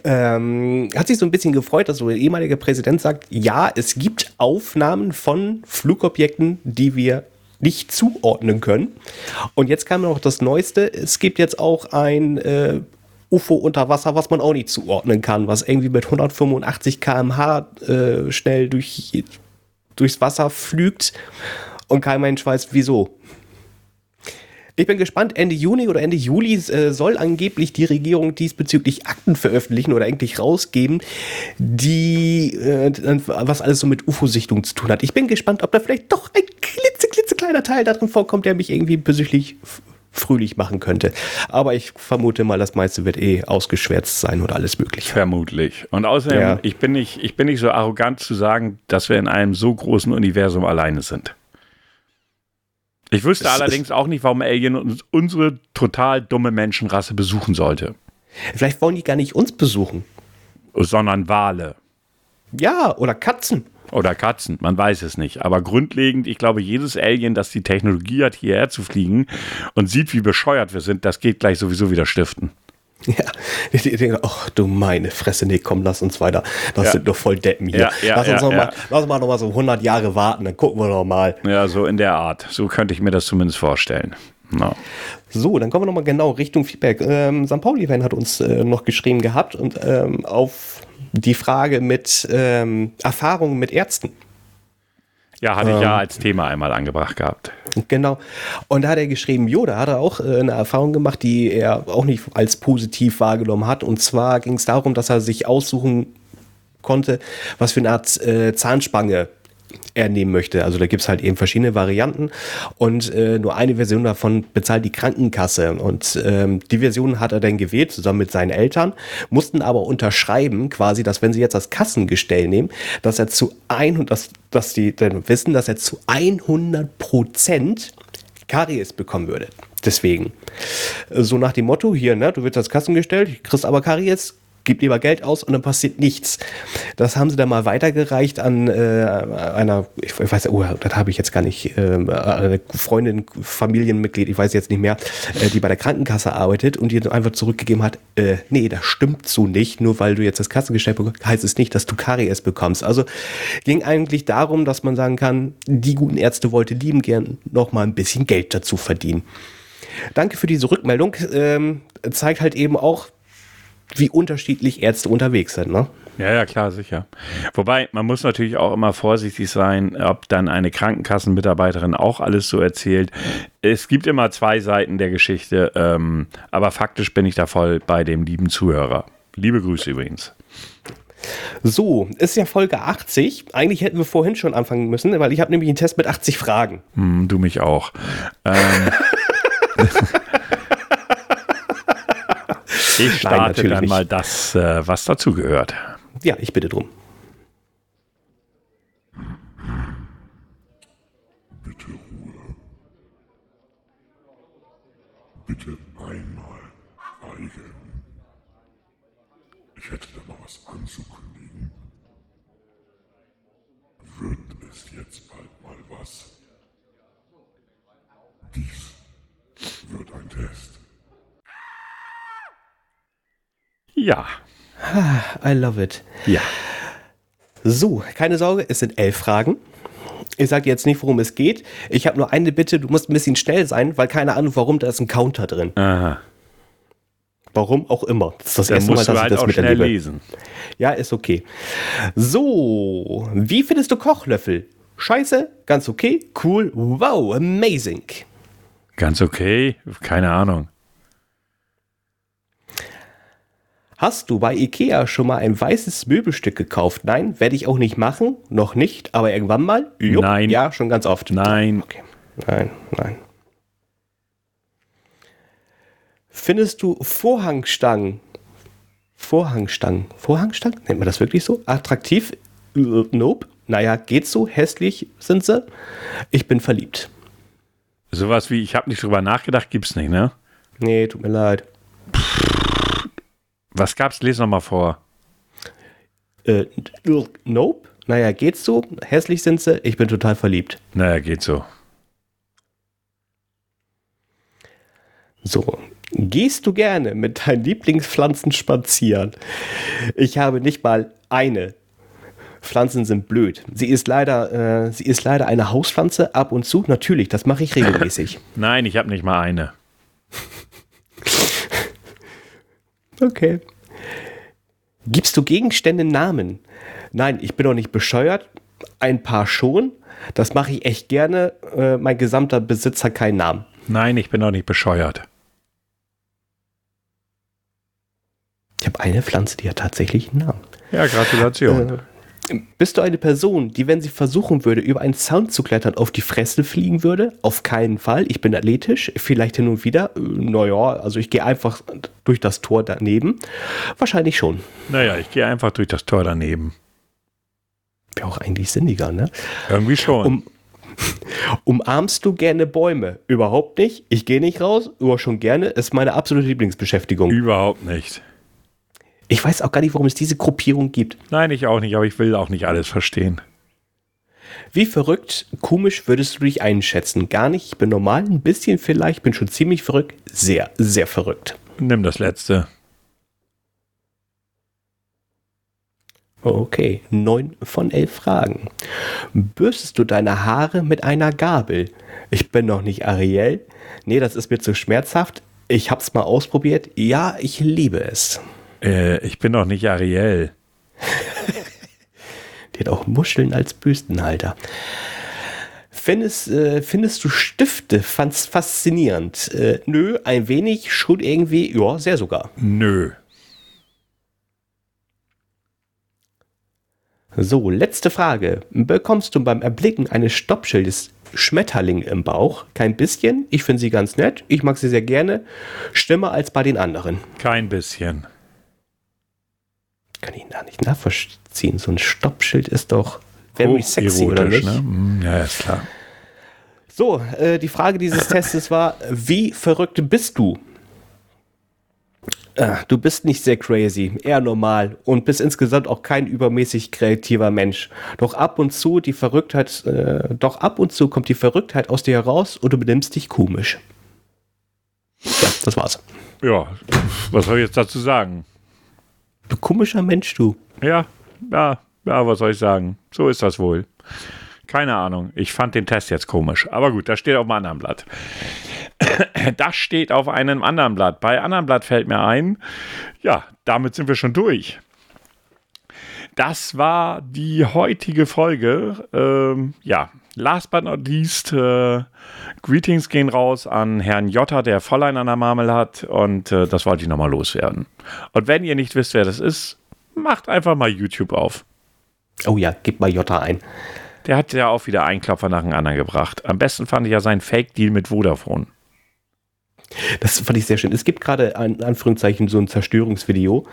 ähm, hat sich so ein bisschen gefreut, dass so der ehemalige Präsident sagt, ja, es gibt Aufnahmen von Flugobjekten, die wir nicht zuordnen können. Und jetzt kam noch das Neueste. Es gibt jetzt auch ein äh, UFO unter Wasser, was man auch nicht zuordnen kann, was irgendwie mit 185 km/h äh, schnell durch, durchs Wasser flügt und kein Mensch weiß wieso. Ich bin gespannt, Ende Juni oder Ende Juli äh, soll angeblich die Regierung diesbezüglich Akten veröffentlichen oder eigentlich rausgeben, die äh, was alles so mit UFO-Sichtung zu tun hat. Ich bin gespannt, ob da vielleicht doch ein klitze, klitzekleiner Teil darin vorkommt, der mich irgendwie persönlich fröhlich machen könnte. Aber ich vermute mal, das meiste wird eh ausgeschwärzt sein oder alles mögliche. Vermutlich. Und außerdem, ja. ich, bin nicht, ich bin nicht so arrogant zu sagen, dass wir in einem so großen Universum alleine sind. Ich wüsste das allerdings auch nicht, warum Alien unsere total dumme Menschenrasse besuchen sollte. Vielleicht wollen die gar nicht uns besuchen. Sondern Wale. Ja, oder Katzen. Oder Katzen, man weiß es nicht. Aber grundlegend, ich glaube, jedes Alien, das die Technologie hat, hierher zu fliegen und sieht, wie bescheuert wir sind, das geht gleich sowieso wieder stiften. Ja, die denken, ach du meine Fresse, nee, komm, lass uns weiter. Das ja. sind doch voll Deppen hier. Ja, ja, lass, uns noch mal, lass uns mal noch mal so 100 Jahre warten, dann gucken wir noch mal. Ja, so in der Art. So könnte ich mir das zumindest vorstellen. No. So, dann kommen wir noch mal genau Richtung Feedback. Ähm, St. Pauli-Fan hat uns äh, noch geschrieben gehabt und ähm, auf die Frage mit ähm, Erfahrungen mit Ärzten. Ja, hatte ich ja ähm. als Thema einmal angebracht gehabt. Genau. Und da hat er geschrieben, jo, da hat er auch äh, eine Erfahrung gemacht, die er auch nicht als positiv wahrgenommen hat. Und zwar ging es darum, dass er sich aussuchen konnte, was für eine Art äh, Zahnspange er nehmen möchte. Also da gibt es halt eben verschiedene Varianten und äh, nur eine Version davon bezahlt die Krankenkasse. Und ähm, die Version hat er dann gewählt, zusammen mit seinen Eltern, mussten aber unterschreiben, quasi, dass wenn sie jetzt das Kassengestell nehmen, dass er zu 100, dass, dass die dann wissen, dass er zu 100 Prozent Karies bekommen würde. Deswegen. So nach dem Motto, hier, ne, du wirst das Kassengestell, kriegst aber Karies, gib lieber Geld aus und dann passiert nichts. Das haben sie dann mal weitergereicht an äh, einer, ich weiß, oh, das habe ich jetzt gar nicht, äh, eine Freundin, Familienmitglied, ich weiß jetzt nicht mehr, äh, die bei der Krankenkasse arbeitet und die dann einfach zurückgegeben hat, äh, nee, das stimmt so nicht, nur weil du jetzt das Kassengestell bekommst, heißt es nicht, dass du Karies bekommst. Also ging eigentlich darum, dass man sagen kann, die guten Ärzte wollte lieben gern noch mal ein bisschen Geld dazu verdienen. Danke für diese Rückmeldung. Ähm, zeigt halt eben auch, wie unterschiedlich Ärzte unterwegs sind, ne? Ja, ja, klar, sicher. Wobei, man muss natürlich auch immer vorsichtig sein, ob dann eine Krankenkassenmitarbeiterin auch alles so erzählt. Es gibt immer zwei Seiten der Geschichte, ähm, aber faktisch bin ich da voll bei dem lieben Zuhörer. Liebe Grüße übrigens. So, ist ja Folge 80. Eigentlich hätten wir vorhin schon anfangen müssen, weil ich habe nämlich einen Test mit 80 Fragen. Hm, du mich auch. ähm, Ich starte Nein, dann nicht. mal das, äh, was dazugehört. Ja, ich bitte drum. Bitte Ruhe. Bitte einmal schweigen. Ich hätte da mal was anzukündigen. Wird es jetzt bald mal was? Dies wird ein Test. Ja. I love it. Ja. So, keine Sorge, es sind elf Fragen. Ich sage jetzt nicht, worum es geht. Ich habe nur eine Bitte, du musst ein bisschen schnell sein, weil keine Ahnung, warum, da ist ein Counter drin. Aha. Warum auch immer. Das ist das Dann erste Mal, dass ich halt das miterlebe. lesen. Ja, ist okay. So, wie findest du Kochlöffel? Scheiße, ganz okay, cool, wow, amazing. Ganz okay, keine Ahnung. Hast du bei Ikea schon mal ein weißes Möbelstück gekauft? Nein, werde ich auch nicht machen. Noch nicht, aber irgendwann mal? Jupp, Nein. Ja, schon ganz oft. Nein. Okay. Nein, nein. Findest du Vorhangstangen? Vorhangstangen. Vorhangstangen? Nennt man das wirklich so? Attraktiv? Nope. Naja, geht so. Hässlich sind sie. Ich bin verliebt. Sowas wie, ich habe nicht drüber nachgedacht, gibt's nicht, ne? Nee, tut mir leid. Was gab's? Lies noch mal vor. Äh, nope. Naja, geht so. Hässlich sind sie. Ich bin total verliebt. Naja, geht so. So. Gehst du gerne mit deinen Lieblingspflanzen spazieren? Ich habe nicht mal eine. Pflanzen sind blöd. Sie ist leider, äh, sie ist leider eine Hauspflanze ab und zu. Natürlich, das mache ich regelmäßig. Nein, ich habe nicht mal eine. Okay. Gibst du Gegenstände Namen? Nein, ich bin doch nicht bescheuert. Ein paar schon. Das mache ich echt gerne. Äh, mein gesamter Besitz hat keinen Namen. Nein, ich bin doch nicht bescheuert. Ich habe eine Pflanze, die hat tatsächlich einen Namen. Ja, Gratulation. Äh, bist du eine Person, die, wenn sie versuchen würde, über einen Zaun zu klettern, auf die Fresse fliegen würde? Auf keinen Fall. Ich bin athletisch, vielleicht hin und wieder. Äh, Naja, also ich gehe einfach durch das Tor daneben. Wahrscheinlich schon. Naja, ich gehe einfach durch das Tor daneben. Wäre auch eigentlich sinniger, ne? Irgendwie schon. Um, umarmst du gerne Bäume? Überhaupt nicht. Ich gehe nicht raus, aber schon gerne. Ist meine absolute Lieblingsbeschäftigung. Überhaupt nicht. Ich weiß auch gar nicht, warum es diese Gruppierung gibt. Nein, ich auch nicht, aber ich will auch nicht alles verstehen. Wie verrückt, komisch würdest du dich einschätzen? Gar nicht. Ich bin normal, ein bisschen vielleicht, bin schon ziemlich verrückt. Sehr, sehr verrückt. Nimm das letzte. Okay, neun von elf Fragen. Bürstest du deine Haare mit einer Gabel? Ich bin noch nicht Ariel. Nee, das ist mir zu schmerzhaft. Ich hab's mal ausprobiert. Ja, ich liebe es. Äh, ich bin doch nicht Ariel. Die hat auch Muscheln als Büstenhalter. Findest, äh, findest du Stifte fand's faszinierend? Äh, nö, ein wenig, schon irgendwie, ja, sehr sogar. Nö. So, letzte Frage. Bekommst du beim Erblicken eines Stoppschildes Schmetterling im Bauch? Kein bisschen. Ich finde sie ganz nett. Ich mag sie sehr gerne. Schlimmer als bei den anderen. Kein bisschen. Kann ich da nicht nachvollziehen. So ein Stoppschild ist doch very sexy, oder nicht? Ne? Mm, Ja, ist klar. So, äh, die Frage dieses Testes war, wie verrückt bist du? Äh, du bist nicht sehr crazy, eher normal und bist insgesamt auch kein übermäßig kreativer Mensch. Doch ab und zu die Verrücktheit, äh, doch ab und zu kommt die Verrücktheit aus dir heraus und du benimmst dich komisch. Ja, das war's. Ja, was soll ich jetzt dazu sagen? Du komischer Mensch, du. Ja, ja, ja, was soll ich sagen? So ist das wohl. Keine Ahnung. Ich fand den Test jetzt komisch. Aber gut, das steht auf einem anderen Blatt. Das steht auf einem anderen Blatt. Bei anderen Blatt fällt mir ein, ja, damit sind wir schon durch. Das war die heutige Folge. Ähm, ja, last but not least, äh, Greetings gehen raus an Herrn Jotta, der Vollein an der Marmel hat. Und äh, das wollte ich nochmal loswerden. Und wenn ihr nicht wisst, wer das ist, macht einfach mal YouTube auf. Oh ja, gib mal Jota ein. Der hat ja auch wieder einen Klopfer nach dem anderen gebracht. Am besten fand ich ja seinen Fake-Deal mit Vodafone. Das fand ich sehr schön. Es gibt gerade in Anführungszeichen so ein Zerstörungsvideo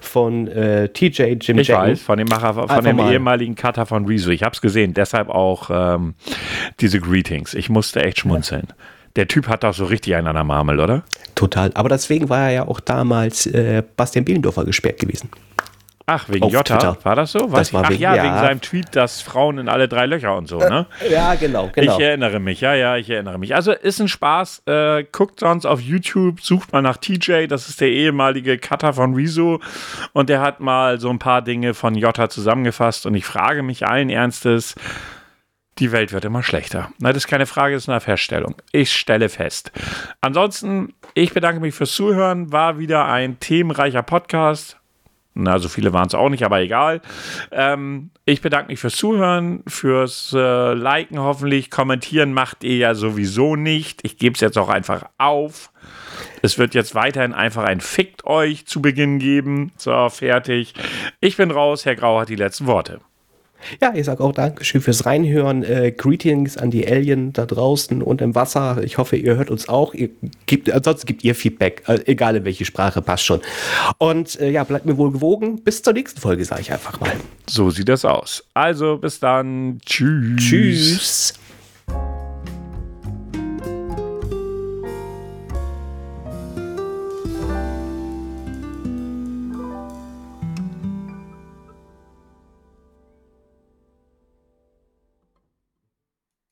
von äh, TJ Jim Ich Jacken. weiß, von dem Macher, von Einfach dem mal. ehemaligen Cutter von Rezo. Ich habe es gesehen, deshalb auch ähm, diese Greetings. Ich musste echt schmunzeln. Der Typ hat doch so richtig einen an der Marmel, oder? Total. Aber deswegen war er ja auch damals äh, Bastian Bielendorfer gesperrt gewesen. Ach, wegen Jota. Twitter. War das so? Weiß Das ich. war Ach wegen- ja, ja. wegen seinem Tweet, dass Frauen in alle drei Löcher und so, ne? Ja, genau, Ich erinnere mich, ja, ja, ich erinnere mich. Also ist ein Spaß. Äh, guckt sonst auf YouTube, sucht mal nach TJ, das ist der ehemalige Cutter von Rezo. Und der hat mal so ein paar Dinge von Jota zusammengefasst. Und ich frage mich allen Ernstes, die Welt wird immer schlechter. Na, das ist keine Frage, das ist eine Feststellung. Ich stelle fest. Ansonsten, ich bedanke mich fürs Zuhören. War wieder ein themenreicher Podcast. Na, so viele waren es auch nicht, aber egal. Ähm, ich bedanke mich fürs Zuhören, fürs äh, Liken hoffentlich. Kommentieren macht ihr ja sowieso nicht. Ich gebe es jetzt auch einfach auf. Es wird jetzt weiterhin einfach ein Fickt euch zu Beginn geben. So, fertig. Ich bin raus. Herr Grau hat die letzten Worte. Ja, ich sage auch Dankeschön fürs Reinhören. Äh, Greetings an die Alien da draußen und im Wasser. Ich hoffe, ihr hört uns auch. Ihr gebt, ansonsten gebt ihr Feedback, äh, egal in welche Sprache, passt schon. Und äh, ja, bleibt mir wohl gewogen. Bis zur nächsten Folge, sage ich einfach mal. So sieht das aus. Also, bis dann. Tschüss. Tschüss.